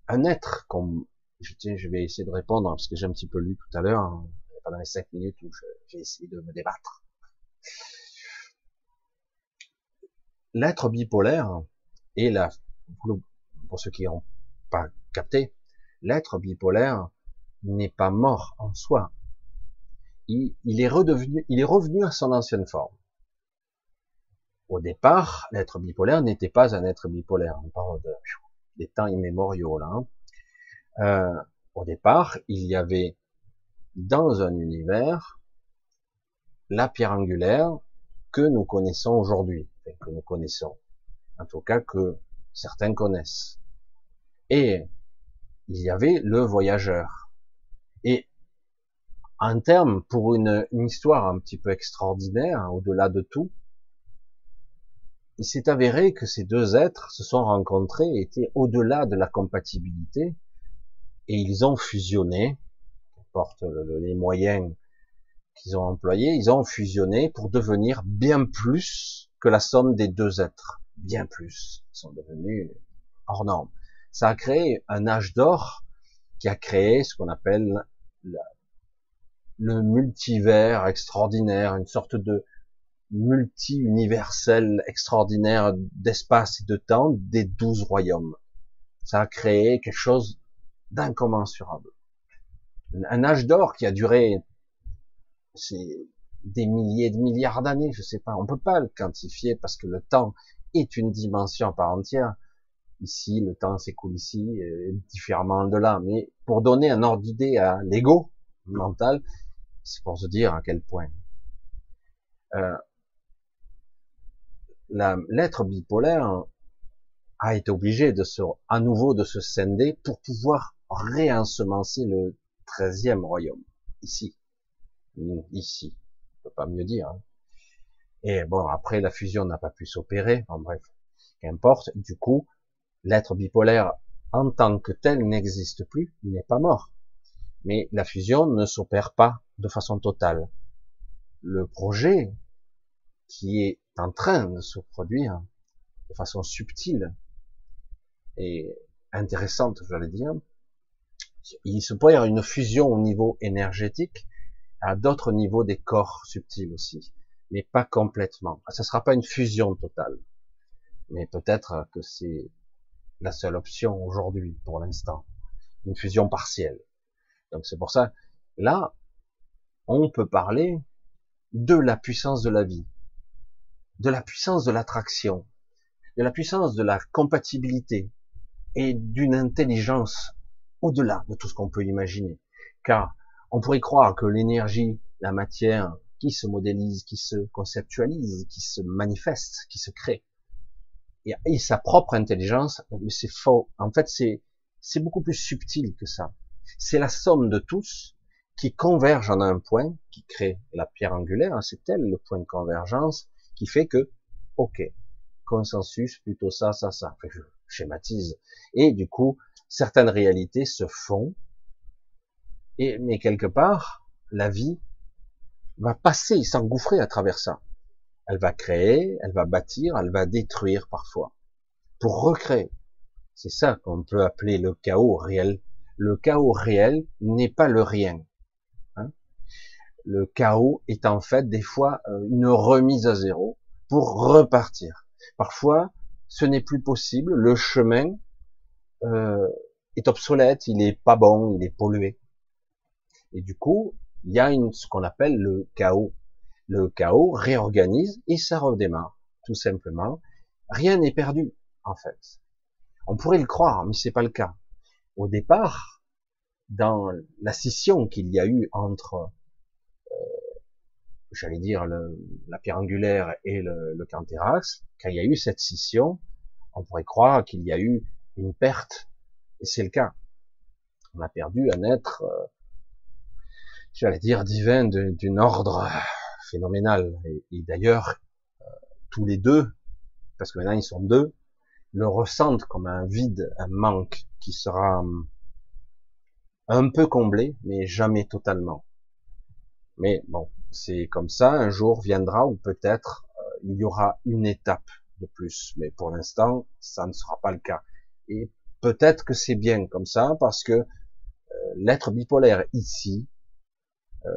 un être comme, je, je vais essayer de répondre parce que j'ai un petit peu lu tout à l'heure, hein, pendant les cinq minutes où j'ai essayé de me débattre. L'être bipolaire et la, pour ceux qui n'ont pas capté, l'être bipolaire n'est pas mort en soi. Il, est redevenu, il est revenu à son ancienne forme. Au départ, l'être bipolaire n'était pas un être bipolaire. Des temps immémoriaux là. Hein. Euh, au départ, il y avait dans un univers la pierre angulaire que nous connaissons aujourd'hui, que nous connaissons, en tout cas que certains connaissent. Et il y avait le voyageur. Et en termes, pour une, une histoire un petit peu extraordinaire, hein, au-delà de tout, il s'est avéré que ces deux êtres se sont rencontrés, étaient au-delà de la compatibilité, et ils ont fusionné, porte les moyens qu'ils ont employés, ils ont fusionné pour devenir bien plus que la somme des deux êtres, bien plus. Ils sont devenus hors normes. Ça a créé un âge d'or qui a créé ce qu'on appelle le multivers extraordinaire, une sorte de multi-universel extraordinaire d'espace et de temps des douze royaumes. Ça a créé quelque chose d'incommensurable. Un âge d'or qui a duré c'est des milliers de milliards d'années, je sais pas, on peut pas le quantifier parce que le temps est une dimension à part entière. Ici, le temps s'écoule ici, différemment de là. Mais pour donner un ordre d'idée à l'ego mental, c'est pour se dire à quel point. Euh, l'être bipolaire a été obligé de se, à nouveau de se scinder pour pouvoir réensemencer le treizième royaume. Ici. Ici. On peut pas mieux dire. Hein. Et bon, après, la fusion n'a pas pu s'opérer. En bref. Qu'importe. Du coup, l'être bipolaire en tant que tel n'existe plus. Il n'est pas mort. Mais la fusion ne s'opère pas de façon totale. Le projet qui est en train de se produire de façon subtile et intéressante, j'allais dire. Il se pourrait y avoir une fusion au niveau énergétique, à d'autres niveaux des corps subtils aussi, mais pas complètement. Ce ne sera pas une fusion totale, mais peut-être que c'est la seule option aujourd'hui, pour l'instant, une fusion partielle. Donc c'est pour ça, là, on peut parler de la puissance de la vie de la puissance de l'attraction, de la puissance de la compatibilité et d'une intelligence au-delà de tout ce qu'on peut imaginer. Car on pourrait croire que l'énergie, la matière, qui se modélise, qui se conceptualise, qui se manifeste, qui se crée, et, sa propre intelligence, mais c'est faux. En fait, c'est c'est beaucoup plus subtil que ça. C'est la somme de tous qui convergent en un point, qui crée la pierre angulaire, hein, c'est elle le point de convergence, qui fait que, ok, consensus, plutôt ça, ça, ça. Je schématise. Et du coup, certaines réalités se font. Et, mais quelque part, la vie va passer, s'engouffrer à travers ça. Elle va créer, elle va bâtir, elle va détruire parfois. Pour recréer. C'est ça qu'on peut appeler le chaos réel. Le chaos réel n'est pas le rien le chaos est en fait des fois euh, une remise à zéro pour repartir. Parfois, ce n'est plus possible, le chemin euh, est obsolète, il est pas bon, il est pollué. Et du coup, il y a une, ce qu'on appelle le chaos. Le chaos réorganise et ça redémarre, tout simplement. Rien n'est perdu. en fait. On pourrait le croire, mais c'est pas le cas. Au départ, dans la scission qu'il y a eu entre, j'allais dire, la pierre angulaire et le, le Canthérax, quand il y a eu cette scission, on pourrait croire qu'il y a eu une perte, et c'est le cas. On a perdu un être, euh, j'allais dire, divin d'une ordre phénoménal. Et, d'ailleurs, euh, tous les deux, parce que maintenant ils sont deux, le ressentent comme un vide, un manque qui sera hum, un peu comblé, mais jamais totalement. Mais bon, c'est comme ça, un jour viendra où peut-être euh, il y aura une étape de plus, mais pour l'instant, ça ne sera pas le cas. Et peut-être que c'est bien comme ça, parce que euh, l'être bipolaire ici euh,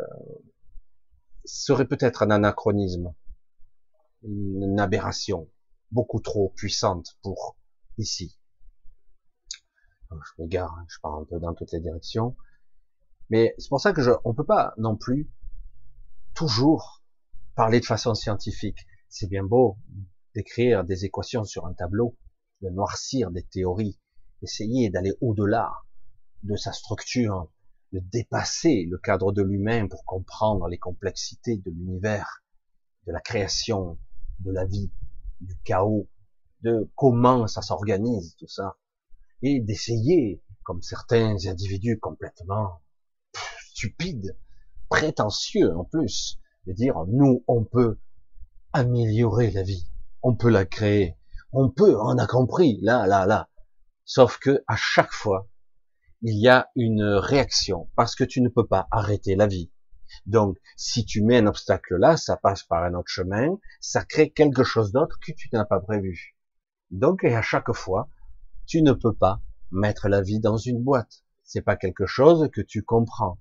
serait peut-être un anachronisme, une aberration beaucoup trop puissante pour ici. Je m'égare, hein, je pars un peu dans toutes les directions. Mais c'est pour ça que je, on peut pas non plus toujours parler de façon scientifique. C'est bien beau d'écrire des équations sur un tableau, de noircir des théories, essayer d'aller au-delà de sa structure, de dépasser le cadre de l'humain pour comprendre les complexités de l'univers, de la création, de la vie, du chaos, de comment ça s'organise, tout ça, et d'essayer, comme certains individus complètement stupides, prétentieux en plus, de dire nous on peut améliorer la vie, on peut la créer, on peut, on a compris, là, là, là. Sauf que à chaque fois, il y a une réaction parce que tu ne peux pas arrêter la vie. Donc, si tu mets un obstacle là, ça passe par un autre chemin, ça crée quelque chose d'autre que tu n'as pas prévu. Donc, à chaque fois, tu ne peux pas mettre la vie dans une boîte. C'est pas quelque chose que tu comprends.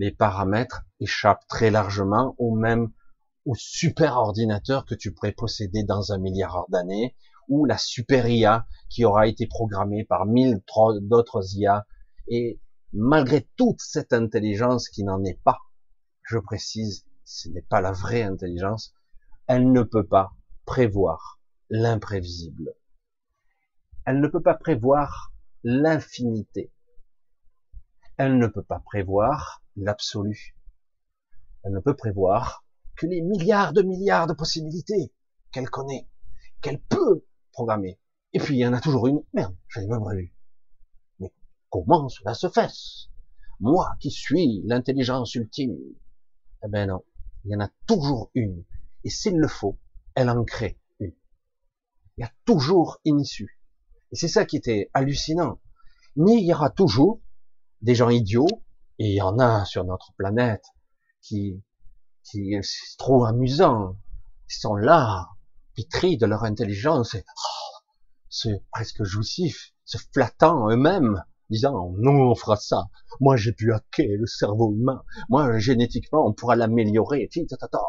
Les paramètres échappent très largement au même, au super ordinateur que tu pourrais posséder dans un milliard d'années, ou la super IA qui aura été programmée par mille d'autres IA et malgré toute cette intelligence qui n'en est pas, je précise, ce n'est pas la vraie intelligence, elle ne peut pas prévoir l'imprévisible. Elle ne peut pas prévoir l'infinité. Elle ne peut pas prévoir l'absolu. Elle ne peut prévoir que les milliards de milliards de possibilités qu'elle connaît, qu'elle peut programmer. Et puis il y en a toujours une, merde, j'avais pas prévu. Comment cela se fait Moi qui suis l'intelligence ultime. Eh ben non, il y en a toujours une. Et s'il le faut, elle en crée une. Il y a toujours une issue. Et c'est ça qui était hallucinant. Mais il y aura toujours des gens idiots, et il y en a sur notre planète, qui, qui c'est trop amusant. Ils sont là, pitris de leur intelligence, et oh, c'est presque jouissif, se flattant eux-mêmes, disant nous on fera ça. Moi j'ai pu hacker le cerveau humain. Moi génétiquement on pourra l'améliorer.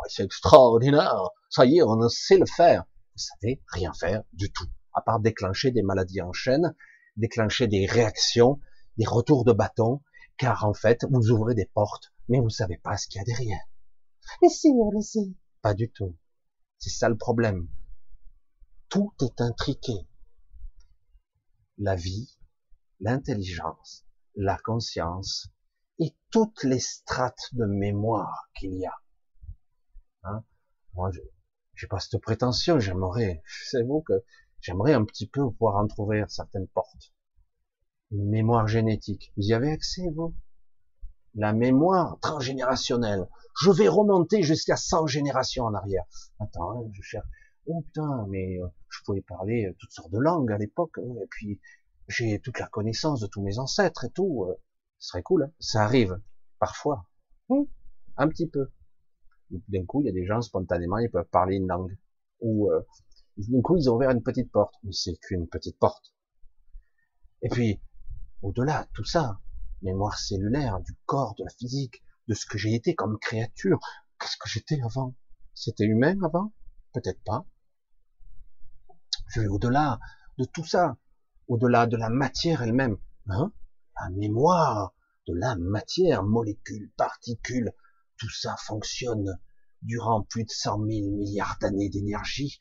C'est extraordinaire. Ça y est, on sait le faire. Vous savez rien faire du tout, à part déclencher des maladies en chaîne, déclencher des réactions, des retours de bâton, car en fait vous ouvrez des portes, mais vous savez pas ce qu'il y a derrière. Mais si on le sait. Pas du tout. C'est ça le problème. Tout est intriqué. La vie, l'intelligence, la conscience et toutes les strates de mémoire qu'il y a. Hein? Moi, je j'ai pas cette prétention, j'aimerais, c'est vous que j'aimerais un petit peu pouvoir entrouvrir certaines portes. Une mémoire génétique. Vous y avez accès, vous? La mémoire transgénérationnelle. Je vais remonter jusqu'à 100 générations en arrière. Attends, hein, je cherche. Oh putain, mais euh, je pouvais parler euh, toutes sortes de langues à l'époque, hein, et puis j'ai toute la connaissance de tous mes ancêtres et tout. Euh, ce serait cool. Hein ça arrive parfois, hmm, un petit peu. D'un coup, il y a des gens spontanément, ils peuvent parler une langue. Ou euh, d'un coup, ils ont ouvert une petite porte. Mais c'est qu'une petite porte. Et puis, au-delà, tout ça, mémoire cellulaire, du corps, de la physique, de ce que j'ai été comme créature. Qu'est-ce que j'étais avant? C'était humain avant? Peut-être pas. Je vais au-delà de tout ça au-delà de la matière elle-même. Hein? La mémoire de la matière, molécules, particules, tout ça fonctionne durant plus de cent mille milliards d'années d'énergie.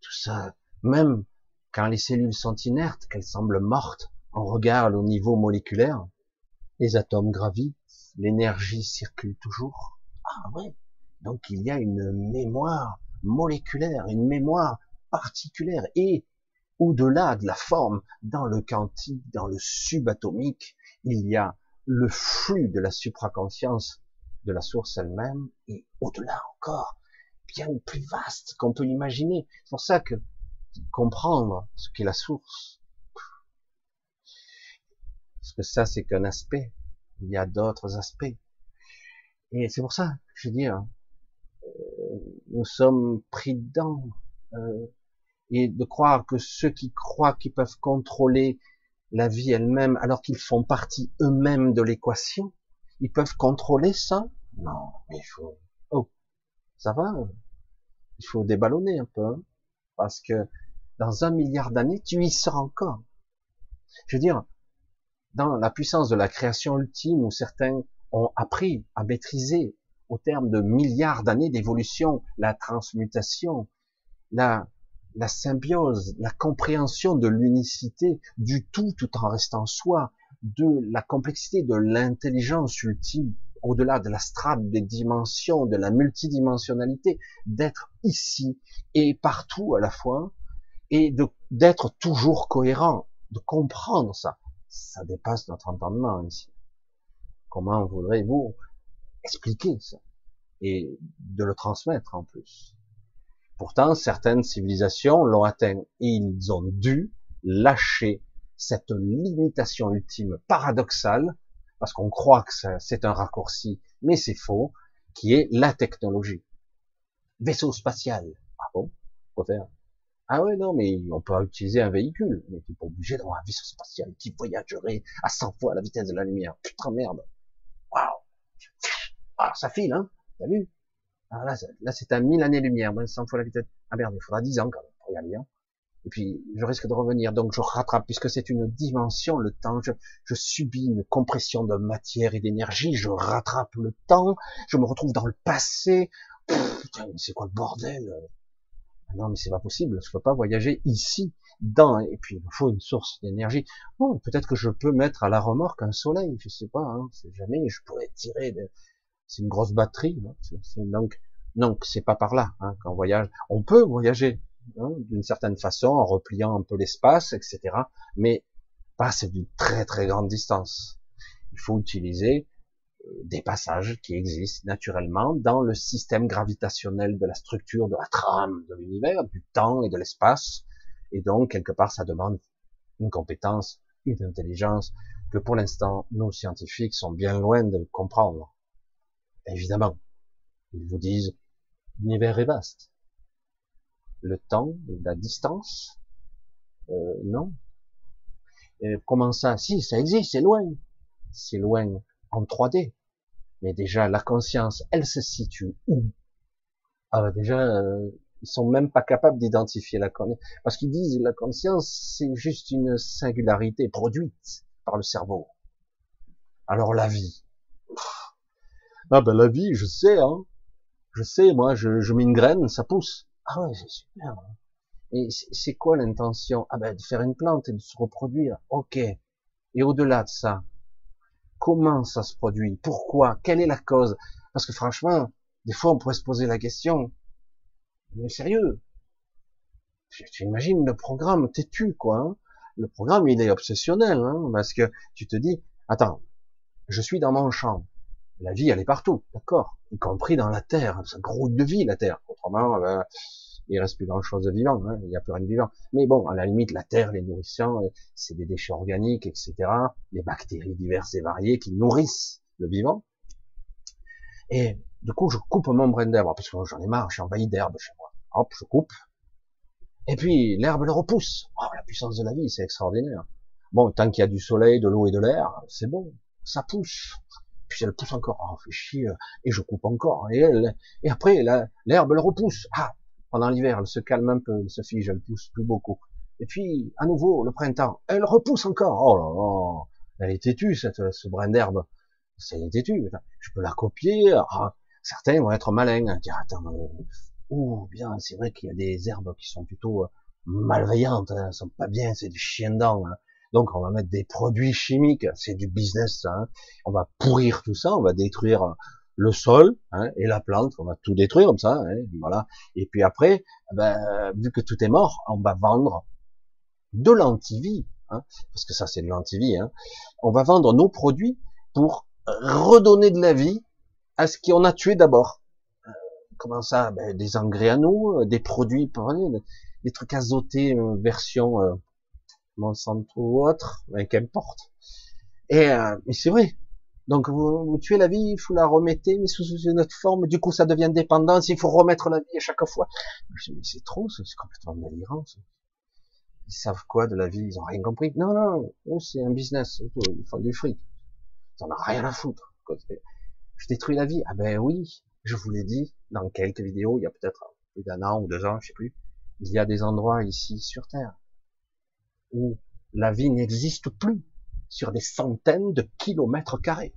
Tout ça, même Quand les cellules sont inertes, qu'elles semblent mortes, on regarde au niveau moléculaire, les atomes gravitent, l'énergie circule toujours. Ah ouais. Donc il y a une mémoire moléculaire, une mémoire particulière et au-delà de la forme, dans le quantique, dans le subatomique, il y a le flux de la supraconscience de la source elle-même et au-delà encore, bien plus vaste qu'on peut imaginer. C'est pour ça que comprendre ce qu'est la source, que ça c'est qu'un aspect, il y a d'autres aspects. Et c'est pour ça que je dis, hein, euh, nous sommes pris dedans, euh, et de croire que ceux qui croient qu'ils peuvent contrôler la vie elle-même alors qu'ils font partie eux-mêmes de l'équation, ils peuvent contrôler ça? Non, mais il faut... Oh, ça va Il faut déballonner un peu, hein parce que dans un milliard d'années, tu y seras encore. Je veux dire, dans la puissance de la création ultime où certains ont appris à maîtriser au terme de milliards d'années d'évolution la transmutation, la, symbiose, la compréhension de l'unicité du tout tout en restant soi, de la complexité de l'intelligence ultime au-delà de la strate des dimensions, de la multidimensionnalité, d'être ici et partout à la fois, et d'être toujours cohérent, de comprendre ça. Ça dépasse notre entendement ici. Comment voudrez-vous expliquer ça et de le transmettre en plus? Pourtant, certaines civilisations l'ont atteint et ils ont dû lâcher cette limitation ultime paradoxale, parce qu'on croit que c'est un raccourci, mais c'est faux, qui est la technologie. Vaisseau spatial. Ah bon? Quoi faire? Ah ouais, non, mais on peut utiliser un véhicule, mais tu pas obligé d'avoir un vaisseau spatial qui voyagerait à 100 fois la vitesse de la lumière. Putain, merde. Waouh Ah, ça file, hein T'as vu? Ah, là, là c'est à 1000 années-lumière, 100 fois la vitesse. Ah merde, il faudra 10 ans quand même pour y aller. Hein. Et puis, je risque de revenir, donc je rattrape, puisque c'est une dimension, le temps, je, je subis une compression de matière et d'énergie, je rattrape le temps, je me retrouve dans le passé. putain, c'est quoi le bordel ah Non, mais c'est pas possible, je peux pas voyager ici, dans, et puis il me faut une source d'énergie. Bon, peut-être que je peux mettre à la remorque un soleil, je sais pas, hein, jamais, je pourrais tirer de, c'est une grosse batterie. donc, donc c'est pas par là hein, qu'on voyage. On peut voyager hein, d'une certaine façon en repliant un peu l'espace, etc. Mais pas c'est d'une très très grande distance. Il faut utiliser des passages qui existent naturellement dans le système gravitationnel de la structure, de la trame de l'univers, du temps et de l'espace. Et donc, quelque part, ça demande une compétence, une intelligence que pour l'instant, nos scientifiques sont bien loin de comprendre. Évidemment, ils vous disent, l'univers est vaste. Le temps, la distance, euh, non. Comment ça? Si, ça existe, c'est loin. C'est loin en 3D. Mais déjà, la conscience, elle se situe où? Ah, Déjà, euh, ils sont même pas capables d'identifier la conscience. Parce qu'ils disent la conscience, c'est juste une singularité produite par le cerveau. Alors la vie, ah ben la vie, je sais, hein. Je sais, moi, je, je mets une graine, ça pousse. Ah ouais, c'est super. Hein. Et c'est quoi l'intention? Ah ben de faire une plante et de se reproduire. Ok. Et au-delà de ça, comment ça se produit Pourquoi Quelle est la cause Parce que franchement, des fois, on pourrait se poser la question. Mais sérieux? Tu imagines le programme, t'es-tu quoi hein? Le programme, il est obsessionnel, hein, parce que tu te dis, attends, je suis dans mon champ, la vie, elle est partout, d'accord, y compris dans la terre. Ça grouille de vie la terre. Autrement, ben, il reste plus grand chose de vivant. Hein. Il n'y a plus rien de vivant. Mais bon, à la limite, la terre, les nourrissants, c'est des déchets organiques, etc. Les bactéries diverses et variées qui nourrissent le vivant. Et du coup, je coupe mon brin d'herbe parce que j'en ai marre, je suis envahi d'herbe chez moi. Hop, je coupe. Et puis l'herbe le repousse. Oh, la puissance de la vie, c'est extraordinaire. Bon, tant qu'il y a du soleil, de l'eau et de l'air, c'est bon, ça pousse puis elle pousse encore, oh, fait chier, et je coupe encore, et elle, et après, l'herbe, elle repousse, ah, pendant l'hiver, elle se calme un peu, elle se fige, elle pousse plus beaucoup, et puis, à nouveau, le printemps, elle repousse encore, oh là là, elle est têtue, cette, ce brin d'herbe, c'est têtu, je peux la copier, ah, certains vont être malins, dire, attends, oh, bien, c'est vrai qu'il y a des herbes qui sont plutôt malveillantes, hein, elles sont pas bien, c'est du chien dents. Hein. Donc on va mettre des produits chimiques, c'est du business, hein. on va pourrir tout ça, on va détruire le sol hein, et la plante, on va tout détruire comme ça, hein, voilà. Et puis après, ben, vu que tout est mort, on va vendre de l'antivie, hein, parce que ça c'est de l'antivie. Hein. On va vendre nos produits pour redonner de la vie à ce qu'on a tué d'abord. Euh, comment ça? Ben, Des engrais à nous, euh, des produits, des trucs azotés euh, version euh, Monsanto ou autre, mais qu'importe. Et mais c'est vrai, donc vous, tuez la vie, faut la remettre, mais sous une autre forme. Du coup, ça devient dépendance. Il faut remettre la vie à chaque fois. Mais c'est trop, c'est complètement délirant. Ils savent quoi de la vie Ils ont rien compris. Non, non, c'est un business. Ils font du fric. Ils en ont rien à foutre. Je détruis la vie. Ah ben oui, je vous l'ai dit dans quelques vidéos. Il y a peut-être plus d'un an ou deux ans, je sais plus. Il y a des endroits ici sur Terre où la vie n'existe plus sur des centaines de kilomètres carrés.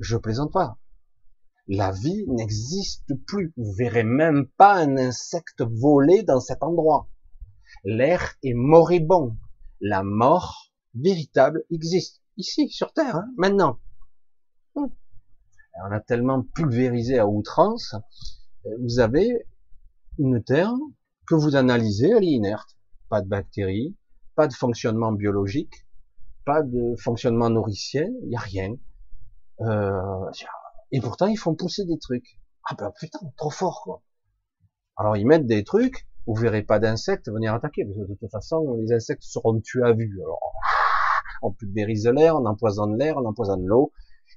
Je plaisante pas. La vie n'existe plus. Vous verrez même pas un insecte voler dans cet endroit. L'air est moribond. La mort véritable existe. Ici, sur Terre, hein, maintenant. Hum. On a tellement pulvérisé à outrance. Vous avez une Terre que vous analysez, elle est inerte. Pas de bactéries, pas de fonctionnement biologique, pas de fonctionnement nourricier, il a rien. Euh, et pourtant, ils font pousser des trucs. Ah ben putain, trop fort quoi. Alors ils mettent des trucs, vous verrez pas d'insectes venir attaquer, parce que de toute façon, les insectes seront tués à vue. Alors, on pulvérise l'air, on empoisonne l'air, on empoisonne l'eau,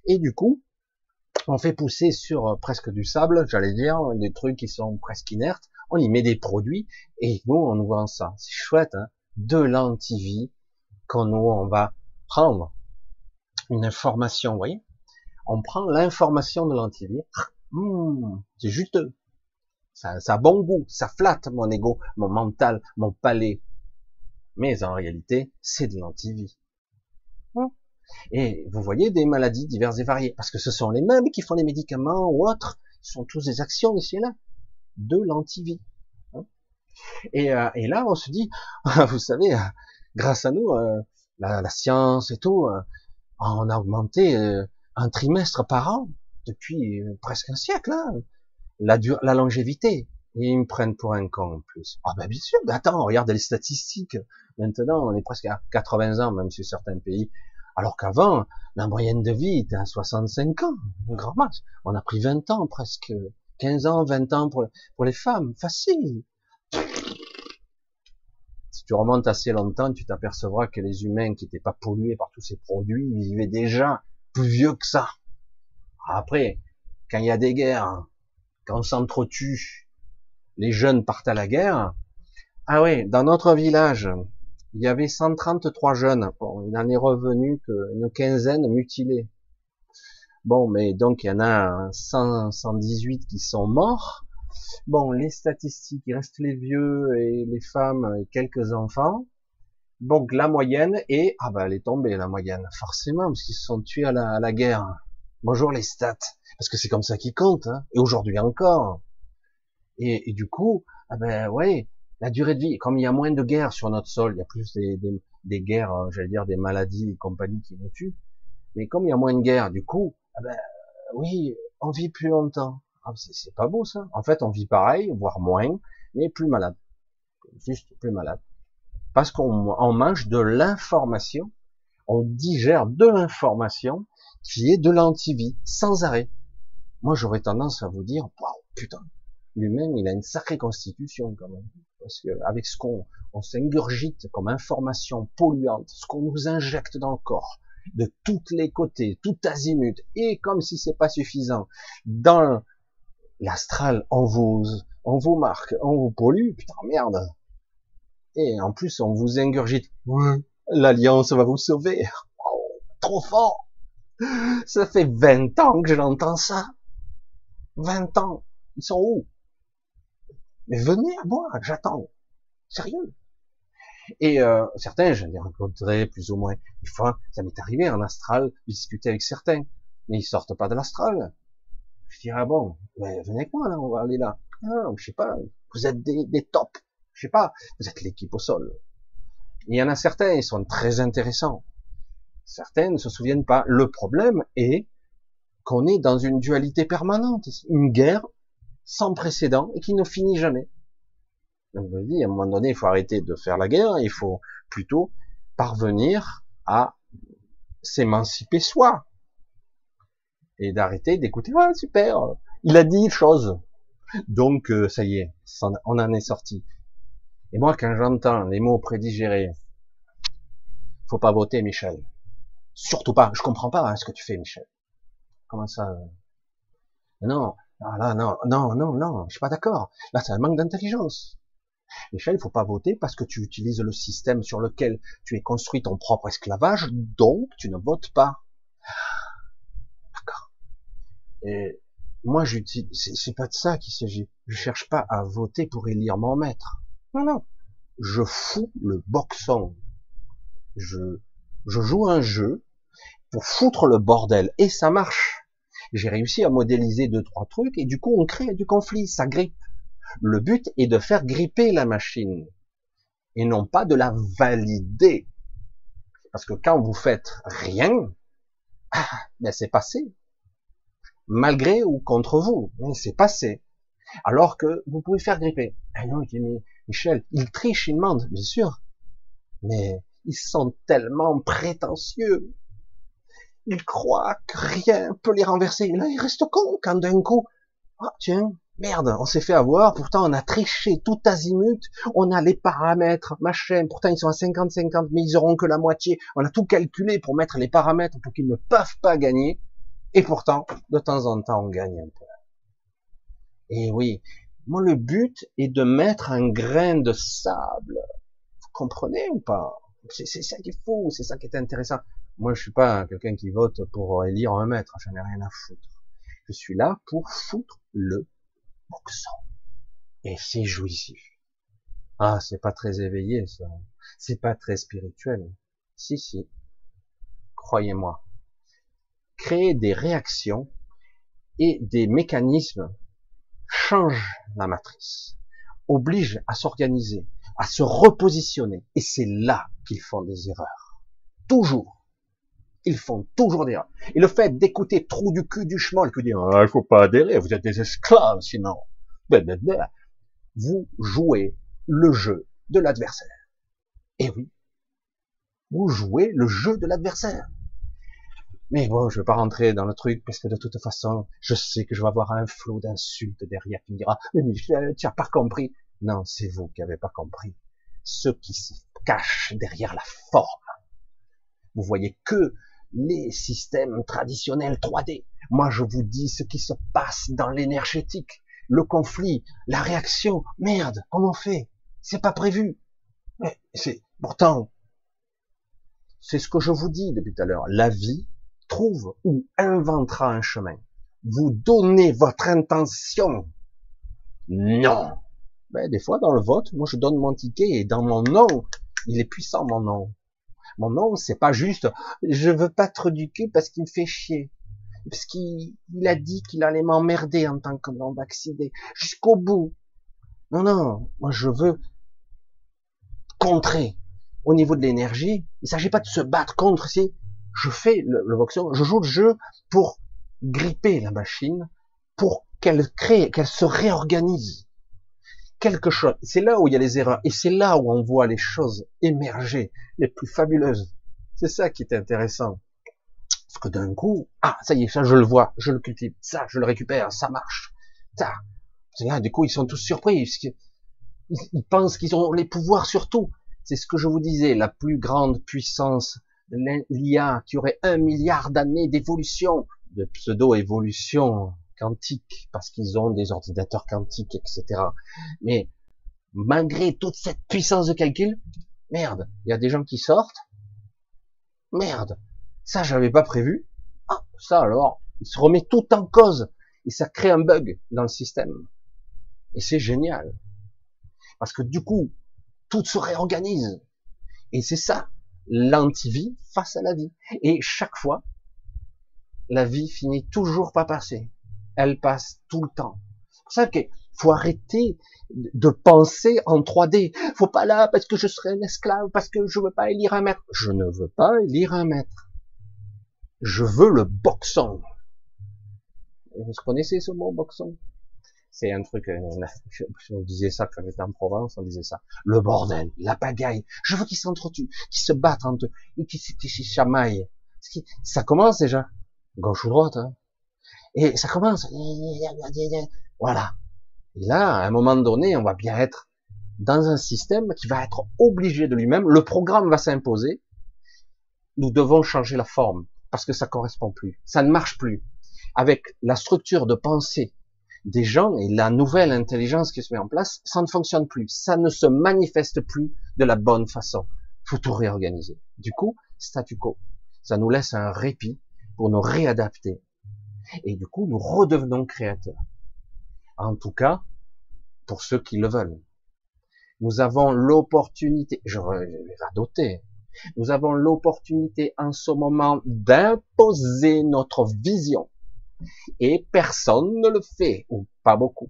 et du coup, on fait pousser sur euh, presque du sable, j'allais dire, des trucs qui sont presque inertes, on y met des produits, et nous, on vend ça. C'est chouette, hein de l'antivie, quand nous, on va prendre une information, vous voyez, on prend l'information de l'antivie, mmh, c'est juteux, ça, ça a bon goût, ça flatte mon ego, mon mental, mon palais, mais en réalité, c'est de l'antivie. Mmh. Et vous voyez des maladies diverses et variées, parce que ce sont les mêmes qui font les médicaments ou autres, ce sont tous des actions ici et là, de l'antivie. Hein. Et, euh, et, là, on se dit, vous savez, grâce à nous, euh, la, la, science et tout, euh, on a augmenté euh, un trimestre par an depuis euh, presque un siècle, hein, la, la longévité. Ils me prennent pour un con en plus. Ah ben bien sûr, ben attends, regarde les statistiques. Maintenant, on est presque à 80 ans, même sur certains pays. Alors qu'avant, la moyenne de vie était à 65 ans, grand max. On a pris 20 ans presque, 15 ans, 20 ans pour, pour les femmes, facile tu remontes assez longtemps, tu t'apercevras que les humains qui n'étaient pas pollués par tous ces produits vivaient déjà plus vieux que ça. Après, quand il y a des guerres, quand on s'entretue, les jeunes partent à la guerre. Ah oui, dans notre village, il y avait 133 jeunes. Bon, il n'en est revenu qu'une quinzaine mutilés. Bon, mais donc il y en a 118 qui sont morts. Bon, les statistiques, il reste les vieux et les femmes et quelques enfants. Donc la moyenne est, ah bah elle est tombée la moyenne, forcément, parce qu'ils se sont tués à la, guerre. Bonjour les stats, parce que c'est comme ça qu'ils comptent, hein. et aujourd'hui encore. Et, du coup, ah ben ouais, la durée de vie, comme il y a moins de guerres sur notre sol, il y a plus des, des, guerres, euh, j'allais dire des maladies et compagnie qui nous tuent, mais comme il y a moins de guerres, du coup, ah ben oui, on vit plus longtemps. Ah, c'est pas beau ça. En fait, on vit pareil, voire moins, mais plus malade. Juste plus malade. Parce qu'on mange de l'information, on digère de l'information qui est de l'antivie, sans arrêt. Moi, j'aurais tendance à vous dire, waouh, putain, l'humain, il a une sacrée constitution quand même. Parce que avec ce qu'on on s'ingurgite comme information polluante, ce qu'on nous injecte dans le corps, de tous les côtés, tout azimut, et comme si c'est pas suffisant, dans l'astral, on vous, on vous marque, on vous pollue, putain, merde. Et en plus, on vous ingurgite. l'alliance va vous sauver. Oh, trop fort. Ça fait 20 ans que je l'entends ça. 20 ans. Ils sont où? Mais venez à moi, j'attends. Sérieux? Et euh, certains, je les rencontrerai plus ou moins. Des fois, ça m'est arrivé en astral, discuter avec certains, mais ils sortent pas de l'astral. Je dis, ah bon, venez avec moi, là, on va aller là. Ah, je sais pas, vous êtes des, des tops. Je sais pas, vous êtes l'équipe au sol. Il y en a certains, ils sont très intéressants. Certains ne se souviennent pas. Le problème est qu'on est dans une dualité permanente, une guerre sans précédent et qui ne finit jamais. Donc je dis, à un moment donné, il faut arrêter de faire la guerre, il faut plutôt parvenir à s'émanciper soi et d'arrêter d'écouter. Ah super, il a dit chose. Donc euh, ça y est, on en est sorti. Et moi, quand j'entends les mots prédigérés, faut pas voter, Michel. Surtout pas. Je comprends pas hein, ce que tu fais, Michel. Comment ça euh? Non, ah là, non, non, non, non, je suis pas d'accord. Là, c'est un manque d'intelligence. Michel, il faut pas voter parce que tu utilises le système sur lequel tu es construit ton propre esclavage, donc tu ne votes pas. Et moi, c'est pas de ça qu'il s'agit. Je cherche pas à voter pour élire mon maître. Non, non. Je fous le boxon. Je, je joue un jeu pour foutre le bordel. Et ça marche. J'ai réussi à modéliser deux, trois trucs, et du coup, on crée du conflit, ça grippe. Le but est de faire gripper la machine, et non pas de la valider. Parce que quand vous faites rien, ah, ben c'est passé malgré ou contre vous. Mais c'est passé. Alors que vous pouvez faire gripper. Ah non, Michel, il triche, il ment, bien sûr. Mais ils sont tellement prétentieux. Ils croient que rien peut les renverser. Là, ils restent cons quand d'un coup, ah, tiens, merde, on s'est fait avoir, pourtant on a triché tout azimut, on a les paramètres, machin, pourtant ils sont à 50-50, mais ils auront que la moitié, on a tout calculé pour mettre les paramètres pour qu'ils ne peuvent pas gagner, et pourtant, de temps en temps, on gagne un peu. Et oui, moi, le but est de mettre un grain de sable. Vous comprenez ou pas? C'est ça qui est fou, c'est ça qui est intéressant. Moi, je suis pas quelqu'un qui vote pour élire un maître, j'en ai rien à foutre. Je suis là pour foutre le boxon. Et c'est jouissif. Ah, c'est pas très éveillé, ça. C'est pas très spirituel. Si, si. Croyez-moi créer des réactions et des mécanismes change la matrice, oblige à s'organiser, à se repositionner. Et c'est là qu'ils font des erreurs. Toujours. Ils font toujours des erreurs. Et le fait d'écouter trop du cul du chemin, qui dit, ah, il faut pas adhérer, vous êtes des esclaves, sinon. Vous jouez le jeu de l'adversaire. Et oui. Vous jouez le jeu de l'adversaire. Mais bon, je vais pas rentrer dans le truc parce que de toute façon, je sais que je vais avoir un flot d'insultes derrière qui me dira "Mais Michel, tu as pas compris." Non, c'est vous qui avez pas compris. Ceux qui se cachent derrière la forme. Vous voyez que les systèmes traditionnels 3D. Moi, je vous dis ce qui se passe dans l'énergétique, le conflit, la réaction. Merde, comment on fait? C'est pas prévu. Mais c'est pourtant, c'est ce que je vous dis depuis tout à l'heure. La vie trouve ou inventera un chemin. Vous donnez votre intention. Non. Ben, des fois, dans le vote, moi, je donne mon ticket et dans mon nom, il est puissant, mon nom. Mon nom, c'est pas juste, je veux pas du cul parce qu'il me fait chier. Parce qu'il a dit qu'il allait m'emmerder en tant que non vacciné. Jusqu'au bout. Non, non. Moi, je veux contrer. Au niveau de l'énergie, il s'agit pas de se battre contre, c'est je fais le, le je joue le jeu pour gripper la machine, pour qu'elle crée, qu'elle se réorganise. Quelque chose. C'est là où il y a les erreurs. Et c'est là où on voit les choses émerger, les plus fabuleuses. C'est ça qui est intéressant. Parce que d'un coup, ah, ça y est, ça je le vois, je le cultive, ça je le récupère, ça marche. Ça. Là, du coup, ils sont tous surpris. ils pensent qu'ils ont les pouvoirs sur tout. C'est ce que je vous disais, la plus grande puissance l'IA qui aurait un milliard d'années d'évolution, de pseudo-évolution quantique, parce qu'ils ont des ordinateurs quantiques, etc. Mais malgré toute cette puissance de calcul, merde, il y a des gens qui sortent, merde, ça j'avais pas prévu, ah, ça alors, il se remet tout en cause, et ça crée un bug dans le système. Et c'est génial. Parce que du coup, tout se réorganise. Et c'est ça l'antivie face à la vie. Et chaque fois, la vie finit toujours pas passer. Elle passe tout le temps. C'est pour ça que Faut arrêter de penser en 3D. Faut pas là parce que je serai un esclave, parce que je veux pas élire un maître. Je ne veux pas élire un maître. Je veux le boxon. Vous connaissez ce mot boxon? C'est un truc, euh, on disait ça quand j'étais en Provence, on disait ça. Le bordel, la pagaille. Je veux qu'ils s'entretuent, qu'ils se battent entre eux, et qu'ils se chamaillent. Ça commence déjà. Gauche ou droite, hein. Et ça commence. Voilà. Et là, à un moment donné, on va bien être dans un système qui va être obligé de lui-même. Le programme va s'imposer. Nous devons changer la forme parce que ça correspond plus. Ça ne marche plus. Avec la structure de pensée des gens et la nouvelle intelligence qui se met en place, ça ne fonctionne plus. Ça ne se manifeste plus de la bonne façon. Faut tout réorganiser. Du coup, statu quo. Ça nous laisse un répit pour nous réadapter. Et du coup, nous redevenons créateurs. En tout cas, pour ceux qui le veulent. Nous avons l'opportunité, je vais radoter, nous avons l'opportunité en ce moment d'imposer notre vision. Et personne ne le fait, ou pas beaucoup.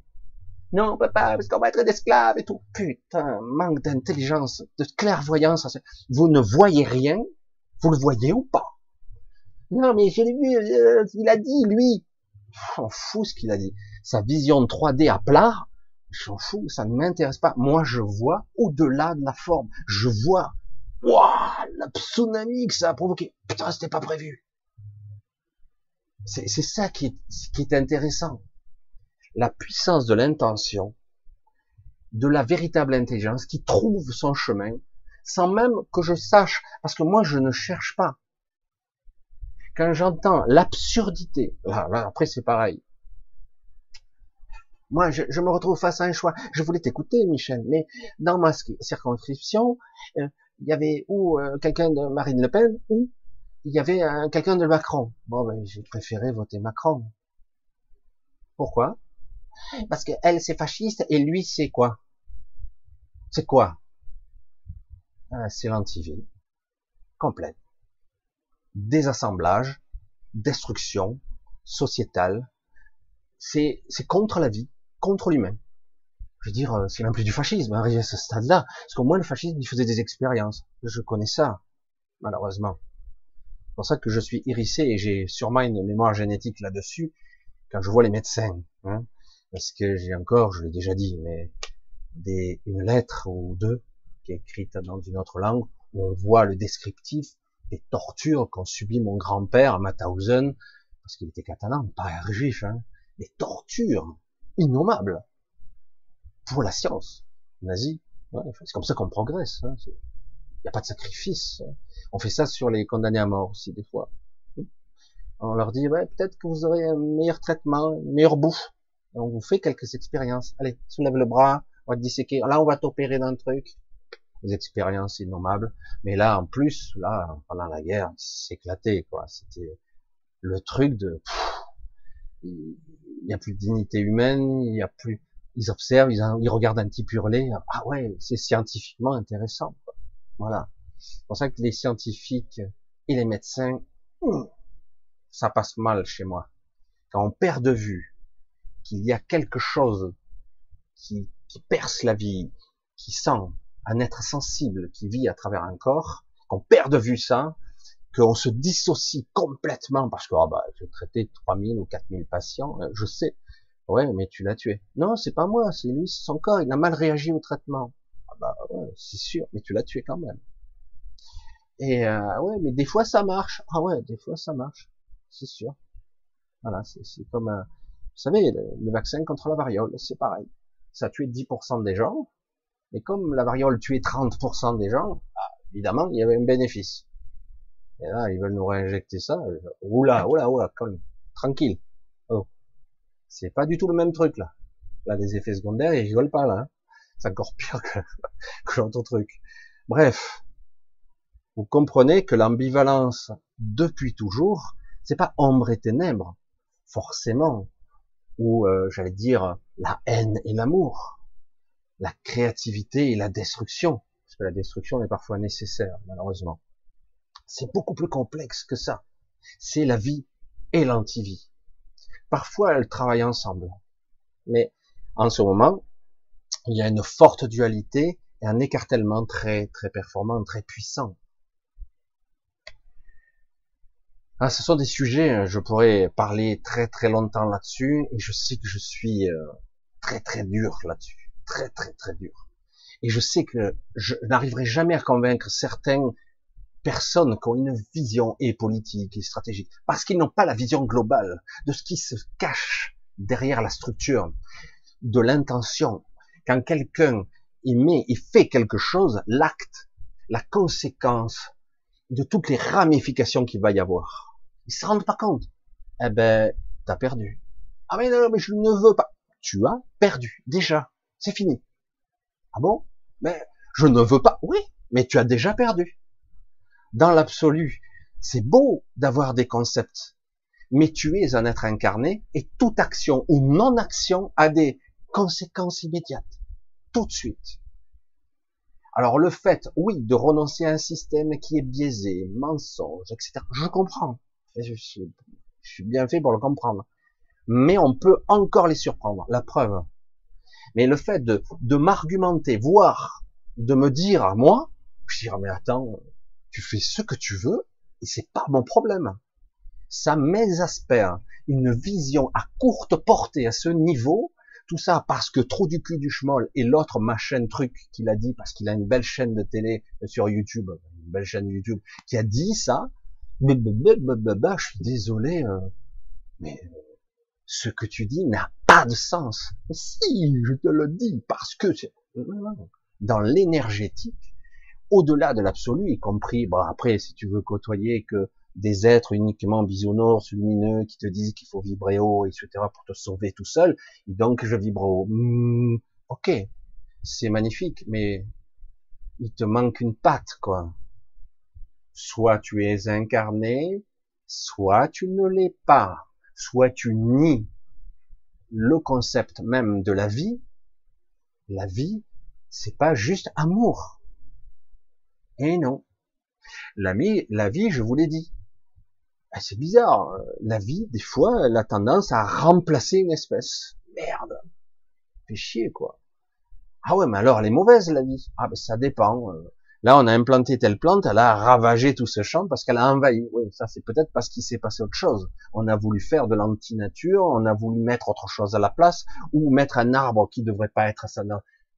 Non, pas, parce qu'on va être des esclaves et tout. Putain, manque d'intelligence, de clairvoyance. Vous ne voyez rien, vous le voyez ou pas Non, mais je l'ai vu, euh, il a dit, lui. On fout ce qu'il a dit sa vision 3D à plat, j'en fous, ça ne m'intéresse pas. Moi, je vois au-delà de la forme. Je vois, waouh, la tsunami que ça a provoqué. Putain, c'était pas prévu. C'est ça qui est, intéressant. La puissance de l'intention, de la véritable intelligence qui trouve son chemin, sans même que je sache, parce que moi, je ne cherche pas. Quand j'entends l'absurdité, là, là, après c'est pareil, moi, je, me retrouve face à un choix. Je voulais t'écouter, Michel, mais dans ma circonscription, euh, il y avait ou euh, quelqu'un de Marine Le Pen, ou il y avait quelqu'un de Macron. Bon, ben, j'ai préféré voter Macron. Pourquoi? Parce que elle, c'est fasciste, et lui, c'est quoi? C'est quoi? Ah, C'est l'antivie. Complète. Désassemblage, destruction sociétale. C'est contre la vie contre lui-même. Je veux dire, euh, c'est plus du fascisme, arrivé à ce stade-là. Parce qu'au moins, le fascisme, il faisait des expériences. Je connais ça, malheureusement. C'est pour ça que je suis hérissé et j'ai sûrement une mémoire génétique là-dessus quand je vois les médecins. Hein. parce que j'ai encore, je l'ai déjà dit, mais des, une lettre ou deux qui est écrite dans une autre langue où on voit le descriptif des tortures qu'ont subi mon grand-père à Mauthausen, parce qu'il était catalan, pas juif, hein, des tortures innommable pour la science nazie. c'est comme ça qu'on progresse. Hein. Il n'y a pas de sacrifice. Hein. On fait ça sur les condamnés à mort aussi des fois. On leur dit ouais, peut-être que vous aurez un meilleur traitement, une meilleure bouffe. on vous fait quelques expériences. Allez, soulève le bras, on va te disséquer. Là, on va t'opérer d'un truc. Des expériences innommables. Mais là, en plus, là, pendant la guerre, c'est éclaté, quoi. C'était le truc de il n'y a plus de dignité humaine, il y a plus, ils observent, ils, regardent un petit hurler, ah ouais, c'est scientifiquement intéressant. Voilà. C'est pour ça que les scientifiques et les médecins, hmm, ça passe mal chez moi. Quand on perd de vue qu'il y a quelque chose qui, qui perce la vie, qui sent un être sensible qui vit à travers un corps, qu'on perd de vue ça, qu'on se dissocie complètement parce que oh bah, j'ai traité 3000 ou 4000 patients, euh, je sais. Ouais, mais tu l'as tué. Non, c'est pas moi, c'est lui, c'est son corps, il a mal réagi au traitement. Ah bah ouais, c'est sûr, mais tu l'as tué quand même. Et euh, ouais, mais des fois ça marche. Ah ouais, des fois ça marche, c'est sûr. Voilà, c'est comme, euh, vous savez, le, vaccin contre la variole, c'est pareil. Ça tué 10% des gens, mais comme la variole tuait 30% des gens, bah, évidemment, il y avait un bénéfice. Et là, ils veulent nous réinjecter ça. Oula, oula, oula, calme. Tranquille. Oh. C'est pas du tout le même truc, là. Là, les effets secondaires, ils rigolent pas, là. Hein. C'est encore pire que, que l'autre truc. Bref. Vous comprenez que l'ambivalence, depuis toujours, c'est pas ombre et ténèbres, forcément. Ou, euh, j'allais dire, la haine et l'amour. La créativité et la destruction. Parce que la destruction est parfois nécessaire, malheureusement. C'est beaucoup plus complexe que ça. C'est la vie et l'antivie. Parfois, elles travaillent ensemble. Mais en ce moment, il y a une forte dualité et un écartèlement très, très performant, très puissant. Ah, ce sont des sujets, euh, je pourrais parler très très longtemps là-dessus, et je sais que je suis euh, très très dur là-dessus, très très très dur. Et je sais que je n'arriverai jamais à convaincre certaines personnes qui ont une vision et politique et stratégique, parce qu'ils n'ont pas la vision globale de ce qui se cache derrière la structure, de l'intention. Quand quelqu'un il met, il fait quelque chose, l'acte, la conséquence de toutes les ramifications qu'il va y avoir. Ils se rendent pas compte. Eh ben, t'as perdu. Ah mais non, mais je ne veux pas. Tu as perdu. Déjà. C'est fini. Ah bon? Mais je ne veux pas. Oui, mais tu as déjà perdu. Dans l'absolu, c'est beau d'avoir des concepts, mais tu es un être incarné et toute action ou non-action a des conséquences immédiates. Tout de suite. Alors le fait, oui, de renoncer à un système qui est biaisé, mensonge, etc. Je comprends. Je suis, bien fait pour le comprendre. Mais on peut encore les surprendre. La preuve. Mais le fait de, m'argumenter, voire de me dire à moi, je dirais, mais attends, tu fais ce que tu veux, et c'est pas mon problème. Ça m'exaspère. Une vision à courte portée à ce niveau, tout ça parce que trop du cul du schmoll et l'autre machin truc qu'il a dit parce qu'il a une belle chaîne de télé sur YouTube, une belle chaîne YouTube, qui a dit ça. Mais je suis désolé, euh, mais ce que tu dis n'a pas de sens. Si, je te le dis parce que dans l'énergétique, au-delà de l'absolu, y compris, bon après, si tu veux côtoyer que des êtres uniquement bisounours, lumineux, qui te disent qu'il faut vibrer haut, etc., pour te sauver tout seul, et donc je vibre haut. Hmm, ok, c'est magnifique, mais il te manque une patte, quoi. Soit tu es incarné, soit tu ne l'es pas, soit tu nies le concept même de la vie. La vie, c'est pas juste amour. Et non. La, vie, je vous l'ai dit, ah, c'est bizarre. Euh, la vie, des fois, elle a tendance à remplacer une espèce. Merde. Fait chier, quoi. Ah ouais, mais alors, elle est mauvaise, la vie. Ah ben, ça dépend. Là, on a implanté telle plante, elle a ravagé tout ce champ parce qu'elle a envahi. Oui, ça, c'est peut-être parce qu'il s'est passé autre chose. On a voulu faire de l'anti-nature, on a voulu mettre autre chose à la place, ou mettre un arbre qui devrait pas être à sa,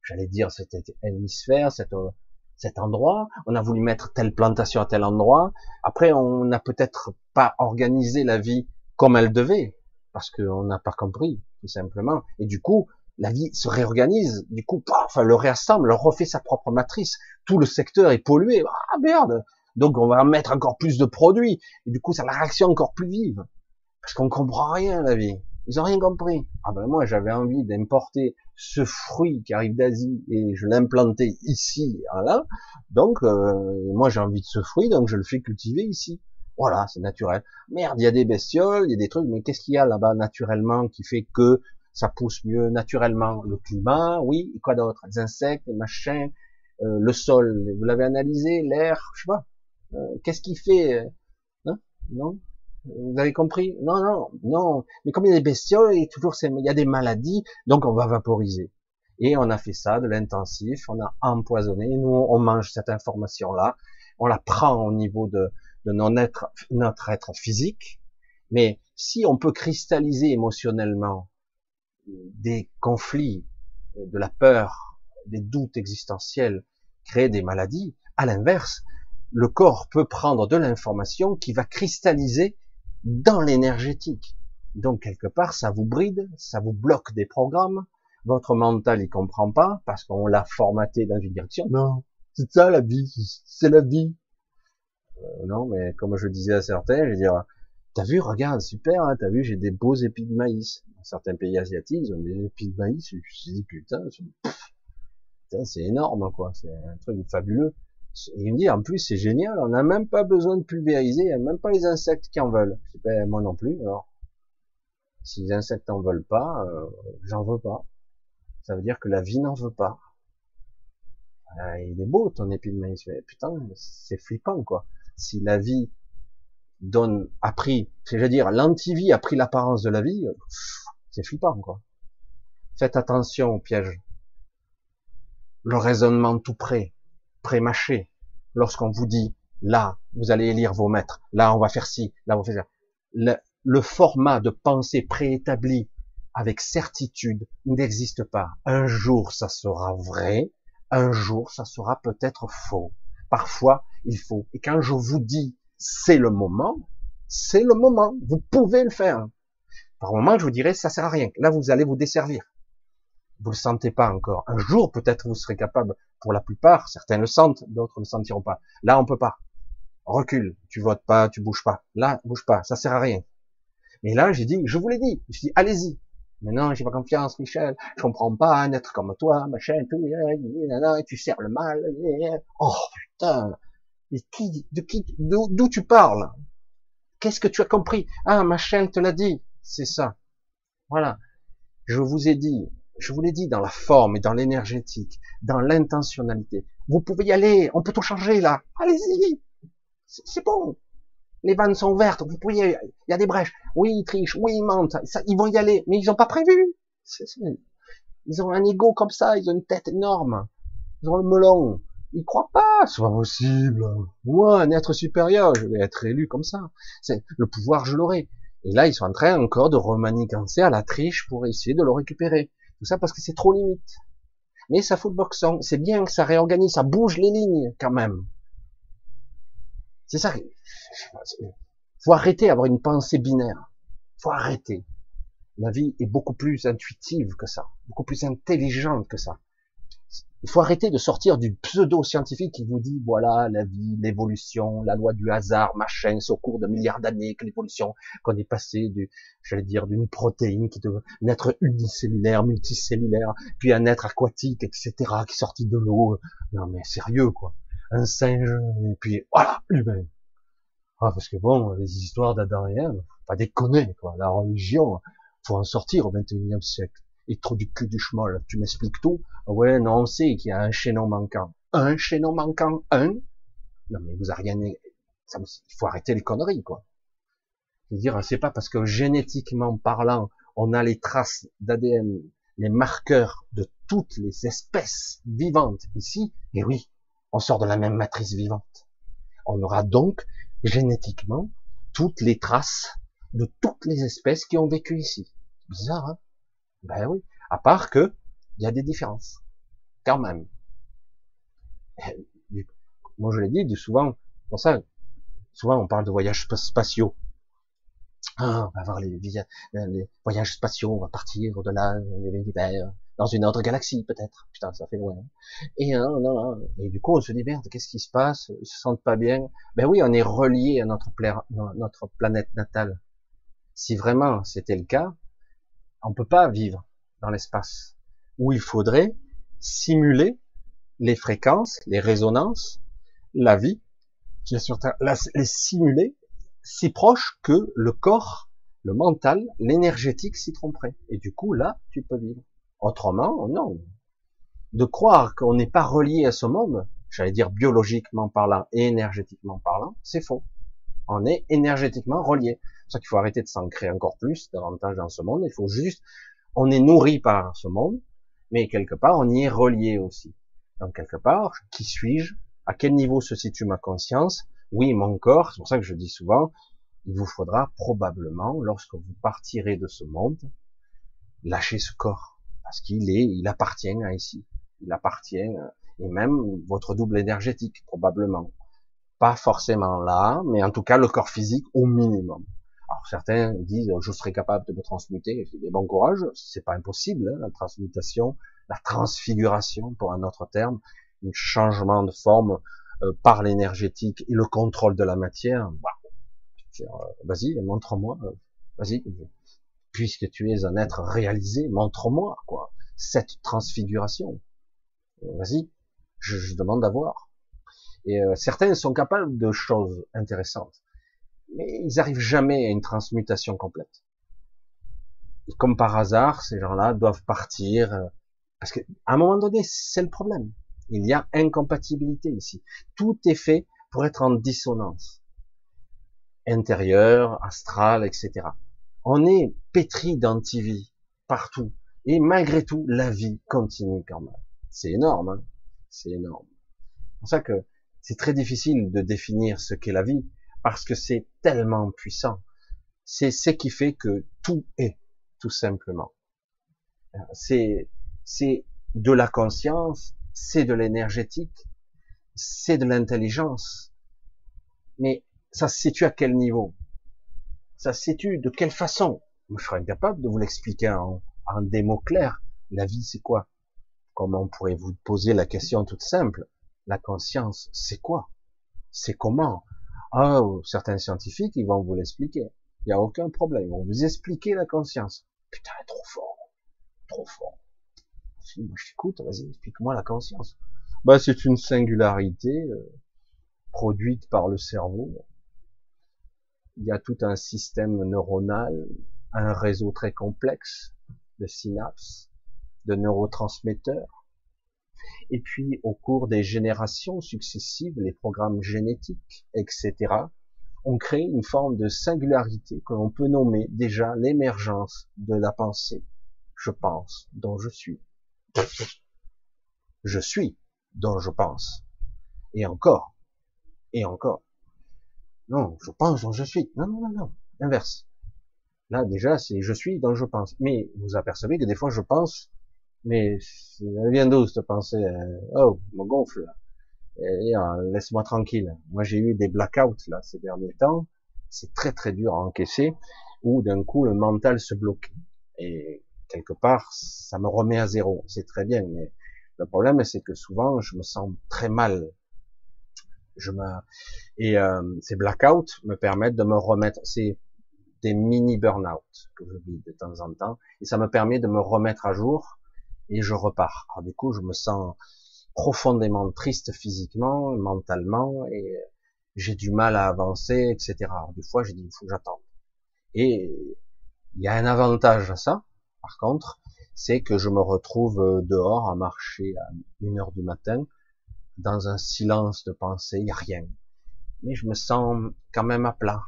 j'allais dire, cet hémisphère, cette, euh, cet endroit, on a voulu mettre telle plantation à tel endroit. Après, on n'a peut-être pas organisé la vie comme elle devait, parce qu'on n'a pas compris, tout simplement. Et du coup, la vie se réorganise. Du coup, enfin, le réassemble, le refait sa propre matrice. Tout le secteur est pollué. Ah merde Donc on va mettre encore plus de produits. Et du coup, ça la réaction encore plus vive. Parce qu'on comprend rien la vie. Ils ont rien compris. Ah ben moi, j'avais envie d'importer ce fruit qui arrive d'Asie et je l'implantais ici, là. Donc, euh, moi j'ai envie de ce fruit, donc je le fais cultiver ici. Voilà, c'est naturel. Merde, il y a des bestioles, il y a des trucs, mais qu'est-ce qu'il y a là-bas naturellement qui fait que ça pousse mieux naturellement Le climat, oui, et quoi d'autre Les insectes, les machins, euh, le sol, vous l'avez analysé, l'air, je sais pas. Euh, qu'est-ce qui fait hein Non? Vous avez compris? Non, non, non. Mais comme il y a des bestioles, il y a toujours il y a des maladies, donc on va vaporiser. Et on a fait ça de l'intensif, on a empoisonné. Nous, on mange cette information-là, on la prend au niveau de, de être, notre être physique. Mais si on peut cristalliser émotionnellement des conflits, de la peur, des doutes existentiels, créer des maladies, à l'inverse, le corps peut prendre de l'information qui va cristalliser dans l'énergétique. Donc quelque part, ça vous bride, ça vous bloque des programmes. Votre mental, il comprend pas parce qu'on l'a formaté dans une direction. Non, c'est ça la vie, c'est la vie. Euh, non, mais comme je disais à certains, je veux dire, t'as vu, regarde, super, hein, t'as vu, j'ai des beaux épis de maïs. Certains pays asiatiques, ils ont des épis de maïs. Je me dis putain, c'est énorme, quoi. C'est un truc fabuleux. Et il me dit, en plus, c'est génial, on n'a même pas besoin de pulvériser, il n'y a même pas les insectes qui en veulent. Ben, moi non plus, alors. Si les insectes en veulent pas, euh, j'en veux pas. Ça veut dire que la vie n'en veut pas. Euh, il est beau ton épi de maïs, mais putain, c'est flippant, quoi. Si la vie donne, a pris, je veux dire, l'antivie a pris l'apparence de la vie, c'est flippant, quoi. Faites attention au piège. Le raisonnement tout prêt, pré-mâché. Lorsqu'on vous dit, là, vous allez élire vos maîtres, là, on va faire ci, là, on va faire ça. Le, le format de pensée préétabli avec certitude n'existe pas. Un jour, ça sera vrai. Un jour, ça sera peut-être faux. Parfois, il faut. Et quand je vous dis, c'est le moment, c'est le moment. Vous pouvez le faire. Par moment, je vous dirais, ça sert à rien. Là, vous allez vous desservir. Vous le sentez pas encore. Un jour, peut-être, vous serez capable. Pour la plupart, certains le sentent, d'autres ne le sentiront pas. Là, on peut pas. Recule. Tu votes pas, tu bouges pas. Là, bouge pas. Ça sert à rien. Mais là, j'ai dit, je vous l'ai dit. Je dis, allez-y. Mais non, j'ai pas confiance, Michel. Je comprends pas un être comme toi, machin, tout, tu sers le mal. Oh, putain. Mais qui, de qui, d'où tu parles? Qu'est-ce que tu as compris? Ah, machin te l'a dit. C'est ça. Voilà. Je vous ai dit, je vous l'ai dit dans la forme et dans l'énergétique, dans l'intentionnalité. Vous pouvez y aller. On peut tout changer, là. Allez-y. C'est bon. Les vannes sont ouvertes, vous pouvez, il y a des brèches. Oui, ils trichent, oui, ils mentent, ça, ils vont y aller, mais ils n'ont pas prévu. Ils ont un ego comme ça, ils ont une tête énorme. Ils ont le melon. Ils croient pas, c'est pas possible. Moi, un être supérieur, je vais être élu comme ça. Le pouvoir, je l'aurai. Et là, ils sont en train encore de remanigancer à la triche pour essayer de le récupérer. Tout ça parce que c'est trop limite. Mais ça fout le boxon. C'est bien que ça réorganise, ça bouge les lignes quand même. C'est ça. Faut arrêter d'avoir une pensée binaire. Faut arrêter. La vie est beaucoup plus intuitive que ça, beaucoup plus intelligente que ça. Il faut arrêter de sortir du pseudo-scientifique qui vous dit, voilà, la vie, l'évolution, la loi du hasard, machin, c'est au cours de milliards d'années que l'évolution, qu'on est passé du, j'allais dire, d'une protéine qui devait être unicellulaire, multicellulaire, puis un être aquatique, etc., qui est sorti de l'eau. Non, mais sérieux, quoi un singe, et puis voilà, humain. Ah, parce que bon, les histoires d'Adam et Ève, pas déconner, quoi. La religion, faut en sortir au 21e siècle. Et trop du cul du chemin, Tu m'expliques tout? Ouais, non, on sait qu'il y a un chaînon manquant. Un chaînon manquant, un? Non, mais vous avez rien, il faut arrêter les conneries, quoi. Je veux dire, c'est pas parce que génétiquement parlant, on a les traces d'ADN, les marqueurs de toutes les espèces vivantes ici, et oui, on sort de la même matrice vivante. On aura donc génétiquement toutes les traces de toutes les espèces qui ont vécu ici. Bizarre, hein? Ben oui. À part que il y a des différences, quand même. Moi, je l'ai dit, souvent, pour ça, souvent on parle de voyages spatiaux. Ah, on va voir les, voyages spatiaux, on va partir au-delà de l'univers, dans une autre galaxie peut-être. Putain, ça fait loin. Et non, non, et du coup, on se dit merde, qu'est-ce qui se passe? Ils se sentent pas bien. Ben oui, on est relié à notre planète natale. Si vraiment c'était le cas, on peut pas vivre dans l'espace où il faudrait simuler les fréquences, les résonances, la vie qui est sur Terre, les simuler si proche que le corps, le mental, l'énergétique s'y tromperait. Et du coup, là, tu peux vivre. Autrement, non. De croire qu'on n'est pas relié à ce monde, j'allais dire biologiquement parlant et énergétiquement parlant, c'est faux. On est énergétiquement relié. Pour ça qu'il faut arrêter de s'ancrer encore plus, davantage dans ce monde. Il faut juste, on est nourri par ce monde, mais quelque part, on y est relié aussi. Donc quelque part, qui suis-je? À quel niveau se situe ma conscience? Oui, mon corps. C'est pour ça que je dis souvent, il vous faudra probablement, lorsque vous partirez de ce monde, lâcher ce corps parce qu'il est, il appartient à ici, il appartient, euh, et même votre double énergétique probablement, pas forcément là, mais en tout cas le corps physique au minimum. Alors certains disent je serais capable de me transmuter, je dis bon courage, c'est pas impossible hein, la transmutation, la transfiguration pour un autre terme, un changement de forme euh, par l'énergétique et le contrôle de la matière. Bah, euh, vas-y, montre-moi, vas-y, puisque tu es un être réalisé, montre-moi quoi cette transfiguration. Vas-y, je, demande à voir. Et euh, certains sont capables de choses intéressantes, mais ils n'arrivent jamais à une transmutation complète. Et comme par hasard, ces gens-là doivent partir euh, parce qu'à un moment donné, c'est le problème. Il y a incompatibilité ici. Tout est fait pour être en dissonance intérieure, astrale, etc. On est pétri d'antivie partout. Et malgré tout, la vie continue quand même. C'est énorme, hein c'est énorme. C'est pour ça que c'est très difficile de définir ce qu'est la vie, parce que c'est tellement puissant. C'est ce qui fait que tout est, tout simplement. C'est, c'est de la conscience, c'est de l'énergétique, c'est de l'intelligence. Mais ça se situe à quel niveau? Ça se situe de quelle façon? Je serais incapable de vous l'expliquer en, en des mots clairs. La vie, c'est quoi? Comment pourrez-vous poser la question toute simple? La conscience, c'est quoi? C'est comment? Ah, certains scientifiques, ils vont vous l'expliquer. Il n'y a aucun problème. Ils vont vous expliquer la conscience. Putain, trop fort. Trop fort. Moi, je t'écoute, vas-y, explique-moi la conscience. Bah, c'est une singularité euh, produite par le cerveau. Il y a tout un système neuronal, un réseau très complexe de synapses, de neurotransmetteurs. Et puis, au cours des générations successives, les programmes génétiques, etc., ont créé une forme de singularité que l'on peut nommer déjà l'émergence de la pensée. Je pense, dont je suis. Je suis, dont je pense. Et encore. Et encore. Non, je pense dont je suis. Non, non, non, non. Inverse. Là, déjà, c'est je suis dont je pense. Mais vous apercevez que des fois, je pense mais elle vient d'où cette pensée euh, Oh, me gonfle. Euh, laisse-moi tranquille. Moi, j'ai eu des blackouts là ces derniers temps. C'est très très dur à encaisser. Où d'un coup le mental se bloque. Et quelque part, ça me remet à zéro. C'est très bien, mais le problème, c'est que souvent, je me sens très mal. Je me et euh, ces blackouts me permettent de me remettre. C'est des mini burn-out que je vis de temps en temps, et ça me permet de me remettre à jour et je repars. Du coup, je me sens profondément triste physiquement, mentalement, et j'ai du mal à avancer, etc. Alors, des fois, j'ai dit, il faut que j'attende. Et il y a un avantage à ça, par contre, c'est que je me retrouve dehors à marcher à une heure du matin, dans un silence de pensée, il n'y a rien. Mais je me sens quand même à plat.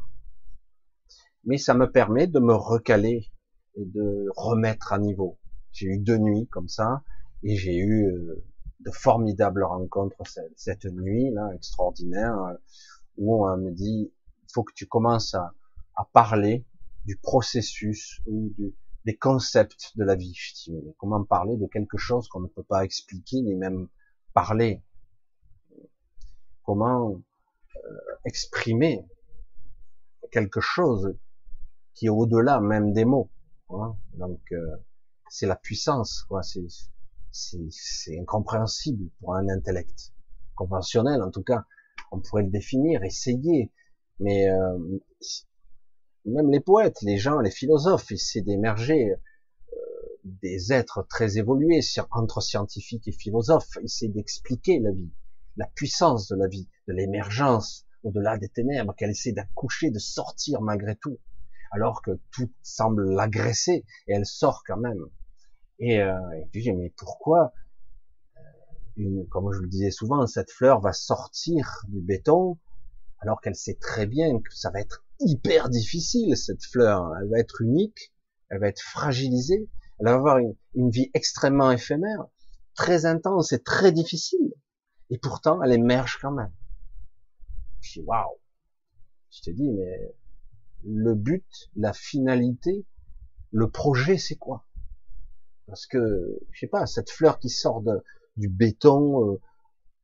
Mais ça me permet de me recaler et de remettre à niveau. J'ai eu deux nuits comme ça, et j'ai eu euh, de formidables rencontres cette, nuit là extraordinaire euh, où on me dit faut que tu commences à, à parler du processus ou du, des concepts de la vie. Comment parler de quelque chose qu'on ne peut pas expliquer ni même parler Comment euh, exprimer quelque chose qui est au-delà même des mots hein Donc euh, c'est la puissance, quoi. C'est c'est incompréhensible pour un intellect conventionnel, en tout cas. On pourrait le définir, essayer, mais euh, même les poètes, les gens, les philosophes essaient d'émerger euh, des êtres très évolués entre scientifiques et philosophes, essaient d'expliquer la vie, la puissance de la vie, de l'émergence au-delà des ténèbres, qu'elle essaie d'accoucher, de sortir malgré tout, alors que tout semble l'agresser et elle sort quand même. Et, euh, et puis mais pourquoi, euh, comme je le disais souvent, cette fleur va sortir du béton alors qu'elle sait très bien que ça va être hyper difficile cette fleur. Elle va être unique, elle va être fragilisée, elle va avoir une, vie extrêmement éphémère, très intense et très difficile. Et pourtant, elle émerge quand même. Je dis waouh. Je te dis mais le but, la finalité, le projet, c'est quoi? Parce que, je sais pas, cette fleur qui sort de, du béton, euh,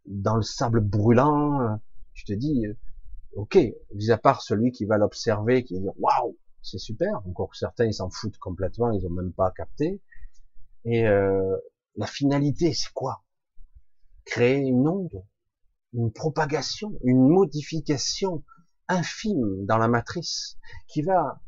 dans le sable brûlant, euh, je te dis, euh, ok, mis à part celui qui va l'observer, qui va dire, waouh, c'est super, encore que certains, ils s'en foutent complètement, ils ont même pas capté. Et la finalité, c'est quoi? Créer une onde, une propagation, une modification infime dans la matrice qui va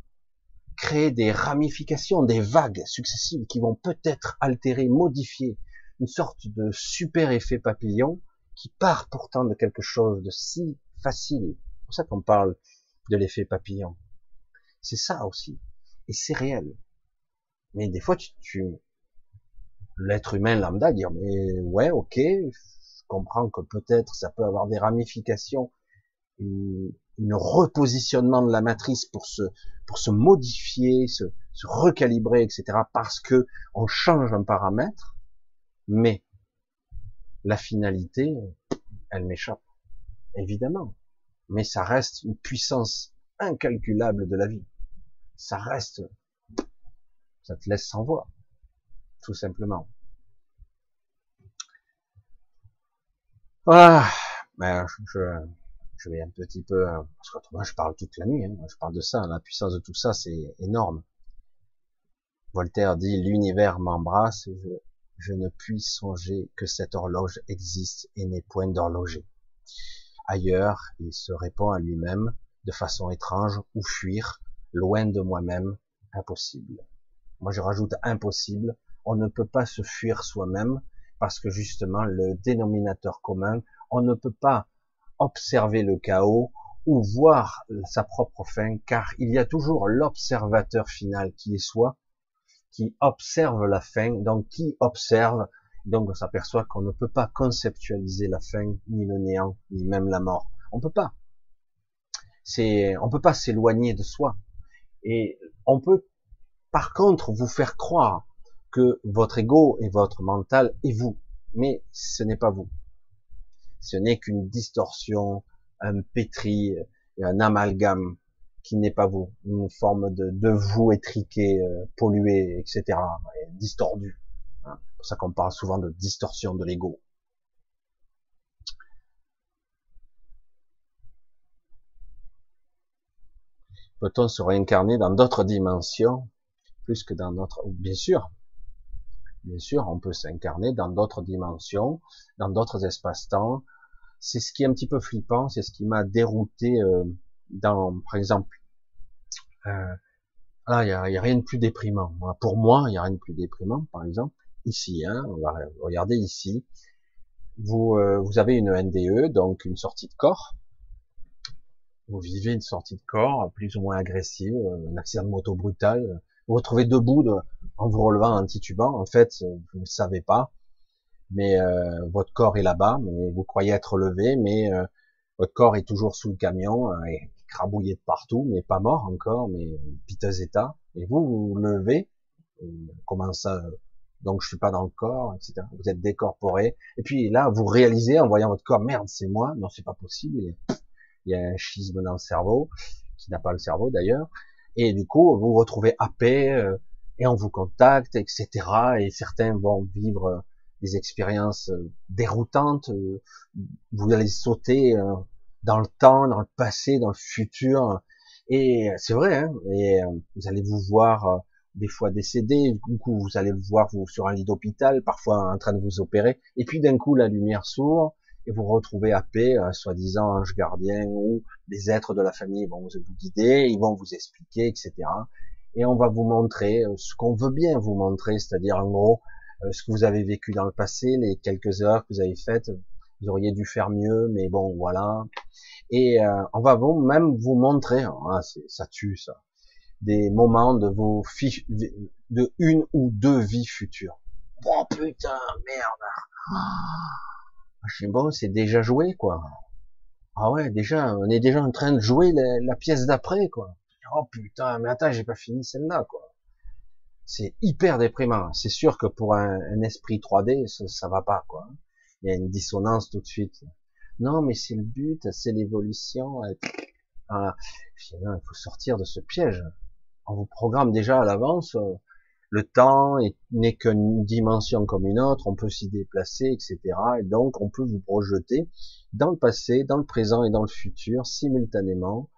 créer des ramifications, des vagues successives qui vont peut-être altérer, modifier une sorte de super effet papillon qui part pourtant de quelque chose de si facile. C'est pour ça qu'on parle de l'effet papillon. C'est ça aussi. Et c'est réel. Mais des fois, tu, tu l'être humain lambda dire, mais ouais, ok, je comprends que peut-être ça peut avoir des ramifications une repositionnement de la matrice pour se, pour se modifier, se, recalibrer, etc. Parce que on change un paramètre, mais la finalité, elle m'échappe, évidemment. Mais ça reste une puissance incalculable de la vie. Ça reste, ça te laisse sans voix, tout simplement. Voilà. Ben, je, je vais un petit peu, parce qu'autrement je parle toute la nuit, hein. je parle de ça, la puissance de tout ça, c'est énorme. Voltaire dit, l'univers m'embrasse, je ne puis songer que cette horloge existe et n'est point d'horloger. Ailleurs, il se répond à lui-même de façon étrange ou fuir, loin de moi-même, impossible. Moi, je rajoute impossible. On ne peut pas se fuir soi-même parce que justement, le dénominateur commun, on ne peut pas observer le chaos ou voir sa propre fin, car il y a toujours l'observateur final qui est soi, qui observe la fin, donc qui observe, donc on s'aperçoit qu'on ne peut pas conceptualiser la fin, ni le néant, ni même la mort. On peut pas. C'est, on peut pas s'éloigner de soi. Et on peut, par contre, vous faire croire que votre ego et votre mental est vous, mais ce n'est pas vous. Ce n'est qu'une distorsion, un pétri, un amalgame qui n'est pas vous, une forme de, de vous étriqué, euh, pollué, etc., distordu. Hein. C'est pour ça qu'on parle souvent de distorsion de l'ego. Peut-on se réincarner dans d'autres dimensions plus que dans notre... Bien sûr, bien sûr, on peut s'incarner dans d'autres dimensions, dans d'autres espaces-temps. C'est ce qui est un petit peu flippant, c'est ce qui m'a dérouté euh, dans, par exemple, euh, là, il y a, rien de plus déprimant. Pour moi, il y a rien de plus déprimant, par exemple, ici, hein, on va regarder ici. Vous, euh, vous avez une NDE, donc une sortie de corps. Vous vivez une sortie de corps plus ou moins agressive, un accident de moto brutal. Vous retrouvez debout en vous relevant, en titubant. En fait, vous ne savez pas, mais euh, votre corps est là-bas, mais vous croyez être levé, mais euh, votre corps est toujours sous le camion, euh, et crabouillé de partout, mais pas mort encore, mais piteux état. Et vous, vous, levez, comment ça Donc je suis pas dans le corps, etc. Vous êtes décorporé. Et puis là, vous réalisez en voyant votre corps, merde, c'est moi. Non, c'est pas possible. Il y a un schisme dans le cerveau, qui n'a pas le cerveau d'ailleurs. Et du coup, vous vous retrouvez happé, et on vous contacte, etc. Et certains vont vivre des expériences euh, déroutantes. Euh, vous allez sauter euh, dans le temps, dans le passé, dans le futur. Et c'est vrai, hein, et vous allez vous voir des fois décédé, du coup vous allez le voir vous sur un lit d'hôpital, parfois en train de vous opérer, et puis d'un coup la lumière s'ouvre et vous retrouvez à paix, soi-disant ange gardien ou des êtres de la famille vont vous guider, ils vont vous expliquer, etc. Et on va vous montrer ce qu'on veut bien vous montrer, c'est-à-dire en gros euh, ce que vous avez vécu dans le passé, les quelques heures que vous avez faites, vous auriez dû faire mieux, mais bon, voilà. Et euh, on va même vous montrer, ah, ça tue ça, des moments de vos fiches, de une ou deux vies futures. Oh putain, merde. Ah, je sais bon, c'est déjà joué quoi. Ah ouais, déjà, on est déjà en train de jouer la, pièce d'après quoi. Oh putain, mais attends, j'ai pas fini celle-là quoi c'est hyper déprimant. C'est sûr que pour un, esprit 3D, ça, va pas, quoi. Il y a une dissonance tout de suite. Non, mais c'est le but, c'est l'évolution. Voilà. il faut sortir de ce piège. On vous programme déjà à l'avance. Le temps n'est qu'une dimension comme une autre. On peut s'y déplacer, etc. Et donc, on peut vous projeter dans le passé, dans le présent et dans le futur simultanément.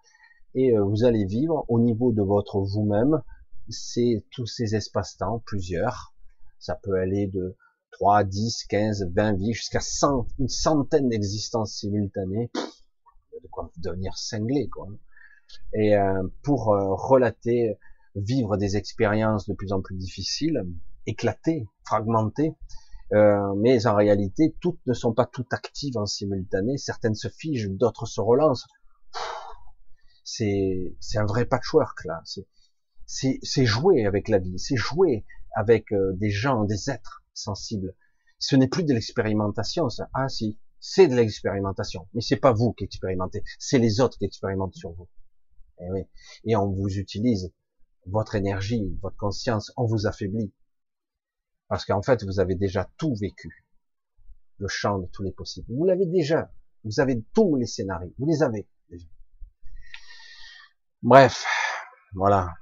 Et euh, vous allez vivre au niveau de votre vous-même c'est tous ces espaces-temps, plusieurs. Ça peut aller de 3, 10, 15, 20 vies, jusqu'à 100, une centaine d'existences simultanées. de quoi devenir cinglé, quoi. Et euh, pour euh, relater, vivre des expériences de plus en plus difficiles, éclatées, fragmentées, euh, mais en réalité, toutes ne sont pas toutes actives en simultané. Certaines se figent, d'autres se relancent. C'est un vrai patchwork là. C'est c'est jouer avec la vie, c'est jouer avec euh, des gens, des êtres sensibles. Ce n'est plus de l'expérimentation, ça. Ah si, c'est de l'expérimentation. Mais c'est pas vous qui expérimentez, c'est les autres qui expérimentent sur vous. Et eh oui. Et on vous utilise votre énergie, votre conscience, on vous affaiblit. Parce qu'en fait, vous avez déjà tout vécu. Le champ de tous les possibles. Vous l'avez déjà. Vous avez tous les scénarios. Vous les avez déjà. Bref. Voilà.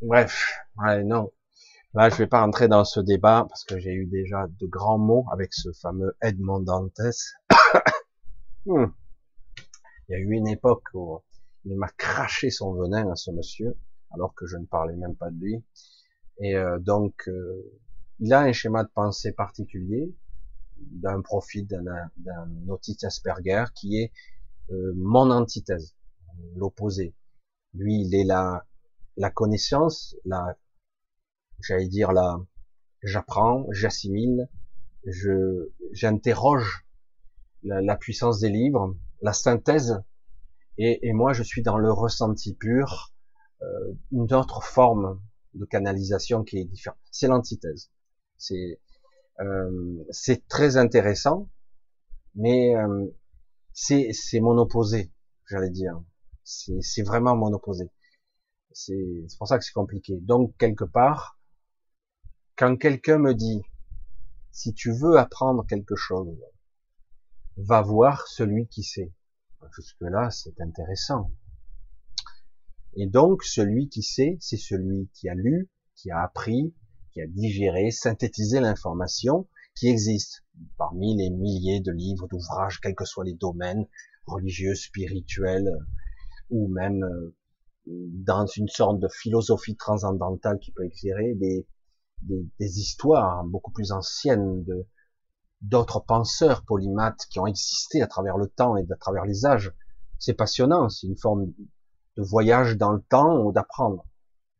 Bref. Ouais, non. Là, je vais pas rentrer dans ce débat parce que j'ai eu déjà de grands mots avec ce fameux Edmond Dantes. Hmm. Il y a eu une époque où il m'a craché son venin à ce monsieur, alors que je ne parlais même pas de lui. Et euh, donc, euh, il a un schéma de pensée particulier, d'un profil d'un autiste Asperger, qui est euh, mon antithèse, l'opposé. Lui, il est la, la connaissance, la, j'allais dire la, j'apprends, j'assimile, je, j'interroge la, la, puissance des livres, la synthèse, et, et, moi je suis dans le ressenti pur, euh, une autre forme de canalisation qui est différente. C'est l'antithèse. C'est euh, c'est très intéressant, mais euh, c'est mon opposé, j'allais dire. C'est vraiment mon opposé. C'est pour ça que c'est compliqué. Donc quelque part, quand quelqu'un me dit si tu veux apprendre quelque chose, va voir celui qui sait. Jusque-là, c'est intéressant. Et donc, celui qui sait, c'est celui qui a lu, qui a appris, qui a digéré, synthétisé l'information qui existe parmi les milliers de livres, d'ouvrages, quels que soient les domaines, religieux, spirituels, ou même euh, dans une sorte de philosophie transcendantale qui peut éclairer des, des, des histoires beaucoup plus anciennes de, d'autres penseurs polymathes qui ont existé à travers le temps et à travers les âges. C'est passionnant, c'est une forme de voyage dans le temps ou d'apprendre.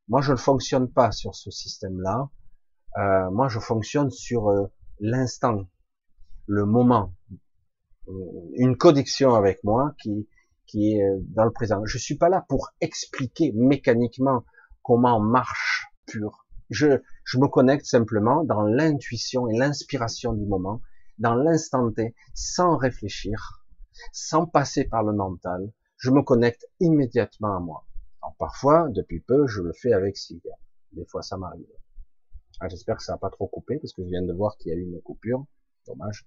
Moi, je ne fonctionne pas sur ce système-là. Euh, moi, je fonctionne sur euh, l'instant, le moment, euh, une connexion avec moi qui qui est euh, dans le présent. Je suis pas là pour expliquer mécaniquement comment marche pur. Je, je me connecte simplement dans l'intuition et l'inspiration du moment dans l'instant T, sans réfléchir, sans passer par le mental, je me connecte immédiatement à moi. Alors parfois, depuis peu, je le fais avec Sylvia. Des fois, ça m'arrive. Ah, j'espère que ça n'a pas trop coupé, parce que je viens de voir qu'il y a eu une coupure. Dommage.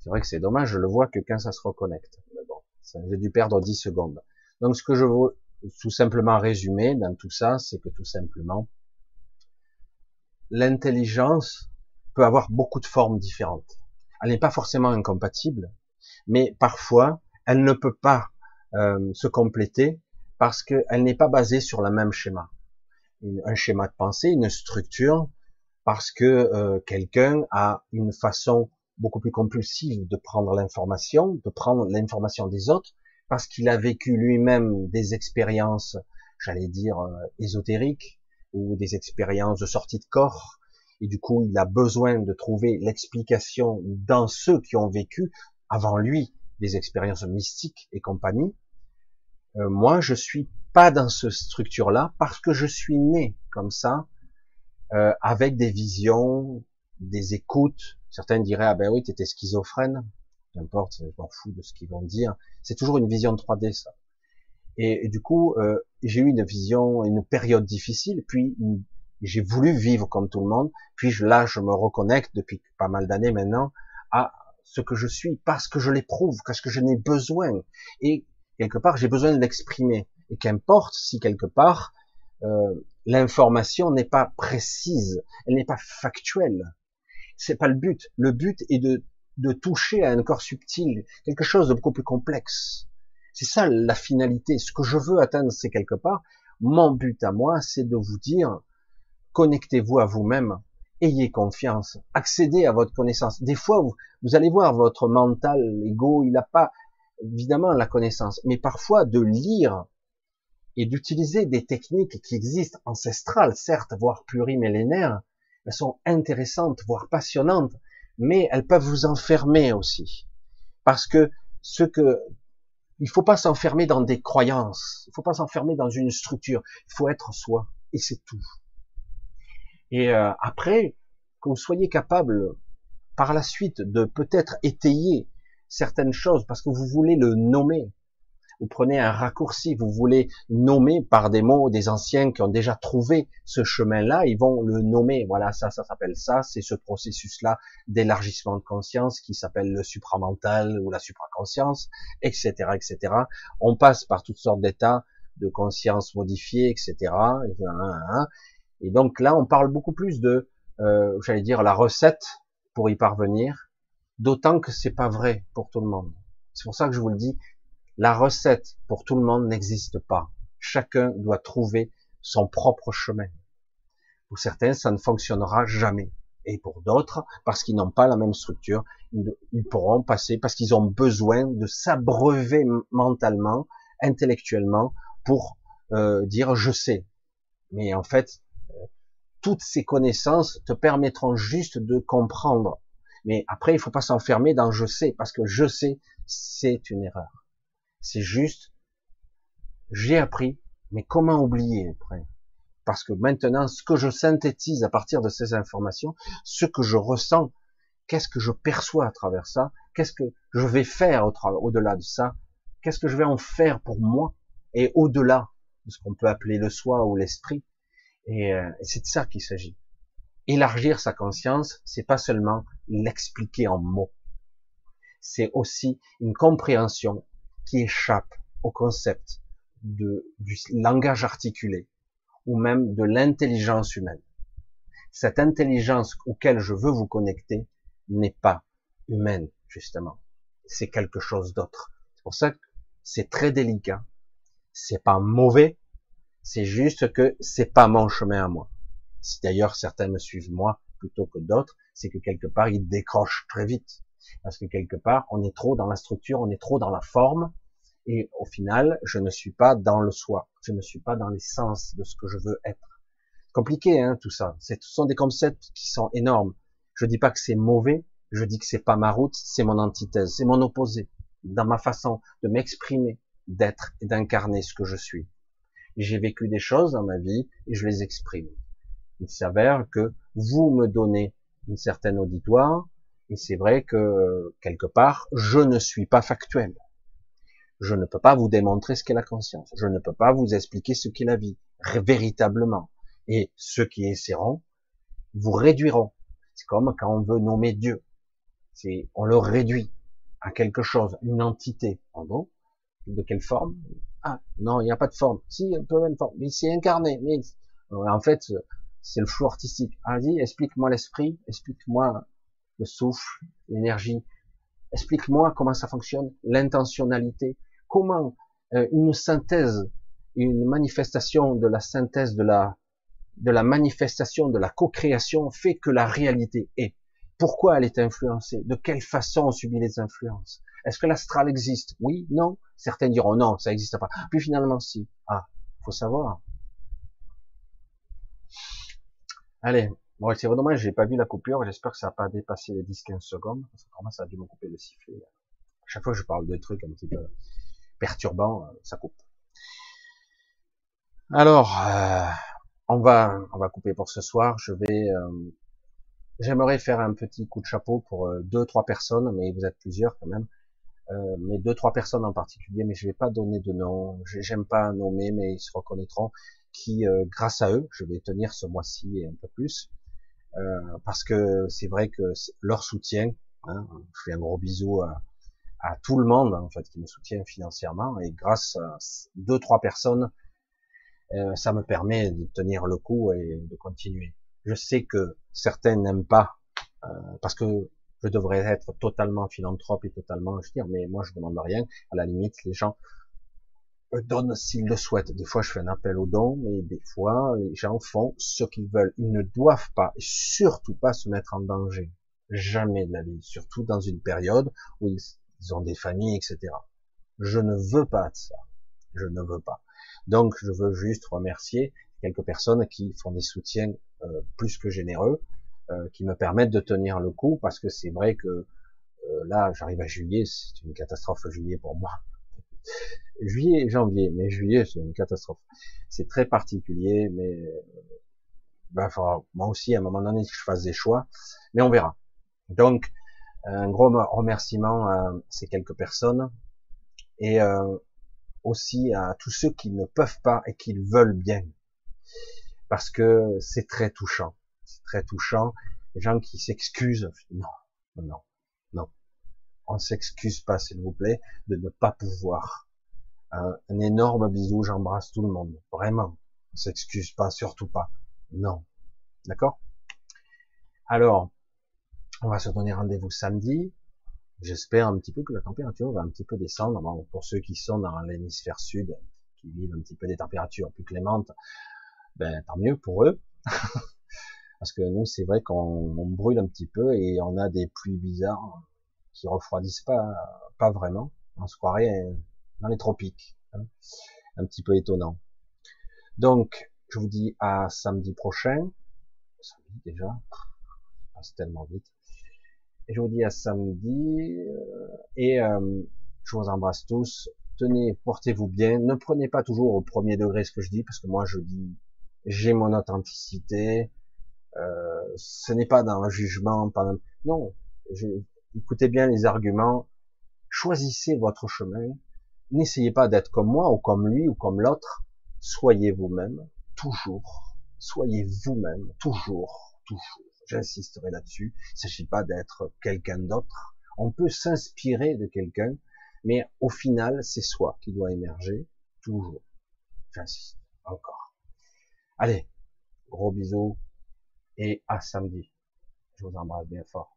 C'est vrai que c'est dommage, je le vois que quand ça se reconnecte. Mais bon, j'ai dû perdre 10 secondes. Donc, ce que je veux tout simplement résumer dans tout ça, c'est que tout simplement, l'intelligence peut avoir beaucoup de formes différentes. Elle n'est pas forcément incompatible, mais parfois elle ne peut pas euh, se compléter parce qu'elle n'est pas basée sur le même schéma. un schéma de pensée, une structure, parce que euh, quelqu'un a une façon beaucoup plus compulsive de prendre l'information, de prendre l'information des autres, parce qu'il a vécu lui-même des expériences, j'allais dire, euh, ésotériques, ou des expériences de sortie de corps, et du coup il a besoin de trouver l'explication dans ceux qui ont vécu avant lui des expériences mystiques et compagnie. Euh, moi, je suis pas dans cette structure-là parce que je suis né comme ça, euh, avec des visions, des écoutes. Certains diraient ah ben oui, tu étais schizophrène. Qu'importe, je m'en fous de ce qu'ils vont dire. C'est toujours une vision de 3D ça. Et, du coup, euh, j'ai eu une vision, une période difficile, puis j'ai voulu vivre comme tout le monde. Puis là, je me reconnecte depuis pas mal d'années maintenant à ce que je suis parce que je l'éprouve, parce que je n'ai besoin. Et quelque part, j'ai besoin de l'exprimer. Et qu'importe si quelque part euh, l'information n'est pas précise, elle n'est pas factuelle. C'est pas le but. Le but est de, de toucher à un corps subtil, quelque chose de beaucoup plus complexe. C'est ça la finalité. Ce que je veux atteindre, c'est quelque part. Mon but à moi, c'est de vous dire, connectez-vous à vous-même, ayez confiance, accédez à votre connaissance. Des fois, vous, allez voir votre mental, l'ego, il n'a pas évidemment la connaissance, mais parfois de lire et d'utiliser des techniques qui existent ancestrales, certes, voire plurimillénaires, elles sont intéressantes, voire passionnantes, mais elles peuvent vous enfermer aussi. Parce que ce que il faut pas s'enfermer dans des croyances, il faut pas s'enfermer dans une structure, il faut être soi, et c'est tout. Et euh, après, que vous soyez capable par la suite de peut-être étayer certaines choses parce que vous voulez le nommer. Vous prenez un raccourci, vous voulez nommer par des mots des anciens qui ont déjà trouvé ce chemin-là, ils vont le nommer. Voilà, ça, ça s'appelle ça, c'est ce processus-là d'élargissement de conscience qui s'appelle le supramental ou la supraconscience, etc., etc. On passe par toutes sortes d'états de conscience modifiés, etc. Et donc là, on parle beaucoup plus de, euh, j'allais dire, la recette pour y parvenir, d'autant que c'est pas vrai pour tout le monde. C'est pour ça que je vous le dis, la recette pour tout le monde n'existe pas. Chacun doit trouver son propre chemin. Pour certains, ça ne fonctionnera jamais. Et pour d'autres, parce qu'ils n'ont pas la même structure, ils pourront passer parce qu'ils ont besoin de s'abreuver mentalement, intellectuellement, pour euh, dire je sais. Mais en fait, toutes ces connaissances te permettront juste de comprendre. Mais après, il faut pas s'enfermer dans je sais, parce que je sais, c'est une erreur. C'est juste, j'ai appris, mais comment oublier après? Parce que maintenant, ce que je synthétise à partir de ces informations, ce que je ressens, qu'est-ce que je perçois à travers ça Qu'est-ce que je vais faire au-delà de ça Qu'est-ce que je vais en faire pour moi et au-delà de ce qu'on peut appeler le soi ou l'esprit Et, euh, c'est de ça qu'il s'agit. Élargir sa conscience, c'est pas seulement l'expliquer en mots, c'est aussi une compréhension qui échappe au concept de, du langage articulé ou même de l'intelligence humaine. Cette intelligence auquel je veux vous connecter n'est pas humaine, justement. C'est quelque chose d'autre. C'est pour ça que c'est très délicat. C'est pas mauvais. C'est juste que c'est pas mon chemin à moi. Si d'ailleurs certains me suivent moi plutôt que d'autres, c'est que quelque part ils décrochent très vite. Parce que quelque part, on est trop dans la structure, on est trop dans la forme, et au final, je ne suis pas dans le soi, je ne suis pas dans l'essence de ce que je veux être. Compliqué, hein, tout ça. Ce sont des concepts qui sont énormes. Je dis pas que c'est mauvais, je dis que c'est pas ma route, c'est mon antithèse, c'est mon opposé dans ma façon de m'exprimer, d'être et d'incarner ce que je suis. J'ai vécu des choses dans ma vie et je les exprime. Il s'avère que vous me donnez une certaine auditoire et c'est vrai que quelque part, je ne suis pas factuel. Je ne peux pas vous démontrer ce qu'est la conscience. Je ne peux pas vous expliquer ce qu'est la vie, véritablement. Et ceux qui essaieront, vous réduiront. C'est comme quand on veut nommer Dieu. C'est, on le réduit à quelque chose, une entité. En bon, de quelle forme? Ah, non, il n'y a pas de forme. Si, un peu même forme. Mais c'est incarné. Mais en fait, c'est le flou artistique. Vas-y, explique-moi l'esprit, explique-moi le souffle, l'énergie. Explique-moi comment ça fonctionne, l'intentionnalité, comment euh, une synthèse, une manifestation de la synthèse de la de la manifestation de la co-création fait que la réalité est. Pourquoi elle est influencée? De quelle façon on subit les influences? Est-ce que l'astral existe? Oui, non. Certains diront non, ça n'existe pas. Puis finalement, si. Ah, faut savoir. Allez, bon, c'est dommage, j'ai pas vu la coupure. J'espère que ça n'a pas dépassé les 10-15 secondes. Parce que ça a dû me couper le sifflet. À chaque fois que je parle de trucs un petit peu perturbant, euh, ça coupe. Alors, euh, on va on va couper pour ce soir. Je vais, euh, j'aimerais faire un petit coup de chapeau pour deux trois personnes, mais vous êtes plusieurs quand même. Mais deux trois personnes en particulier, mais je vais pas donner de nom. J'aime pas nommer, mais ils se reconnaîtront. Qui, grâce à eux, je vais tenir ce mois-ci et un peu plus, parce que c'est vrai que leur soutien. Hein, je fais un gros bisou à, à tout le monde en fait qui me soutient financièrement et grâce à deux trois personnes euh, ça me permet de tenir le coup et de continuer je sais que certains n'aiment pas euh, parce que je devrais être totalement philanthrope et totalement je veux dire mais moi je demande rien à la limite les gens donnent s'ils le souhaitent des fois je fais un appel aux dons mais des fois les gens font ce qu'ils veulent ils ne doivent pas et surtout pas se mettre en danger jamais de la vie surtout dans une période où ils ils ont des familles, etc. Je ne veux pas de ça. Je ne veux pas. Donc, je veux juste remercier quelques personnes qui font des soutiens euh, plus que généreux, euh, qui me permettent de tenir le coup, parce que c'est vrai que euh, là, j'arrive à juillet, c'est une catastrophe juillet pour moi. juillet et janvier, mais juillet, c'est une catastrophe. C'est très particulier, mais ben, moi aussi, à un moment donné, je fasse des choix, mais on verra. Donc, un gros remerciement à ces quelques personnes et euh, aussi à tous ceux qui ne peuvent pas et qui veulent bien, parce que c'est très touchant, très touchant. Les gens qui s'excusent, non, non, non, on s'excuse pas, s'il vous plaît, de ne pas pouvoir. Un, énorme bisou, j'embrasse tout le monde, vraiment. On s'excuse pas, surtout pas. Non, d'accord? Alors, on va se donner rendez-vous samedi. J'espère un petit peu que la température va un petit peu descendre. pour ceux qui sont dans l'hémisphère sud, qui vivent un petit peu des températures plus clémentes, ben tant mieux pour eux. Parce que nous, c'est vrai qu'on brûle un petit peu et on a des pluies bizarres qui refroidissent pas, pas vraiment. On se croirait dans les tropiques. Hein. Un petit peu étonnant. Donc, je vous dis à samedi prochain. Samedi déjà, passe tellement vite. Et je vous dis à samedi. Euh, et euh, je vous embrasse tous. Tenez, portez-vous bien. Ne prenez pas toujours au premier degré ce que je dis, parce que moi je dis, j'ai mon authenticité. Euh, ce n'est pas dans le jugement, pas non. écoutez bien les arguments. Choisissez votre chemin. N'essayez pas d'être comme moi ou comme lui ou comme l'autre. Soyez vous-même, toujours. Soyez vous-même, toujours, toujours. J'insisterai là-dessus. Il ne s'agit pas d'être quelqu'un d'autre. On peut s'inspirer de quelqu'un, mais au final, c'est soi qui doit émerger, toujours. J'insiste, encore. Allez, gros bisous, et à samedi. Je vous embrasse bien fort.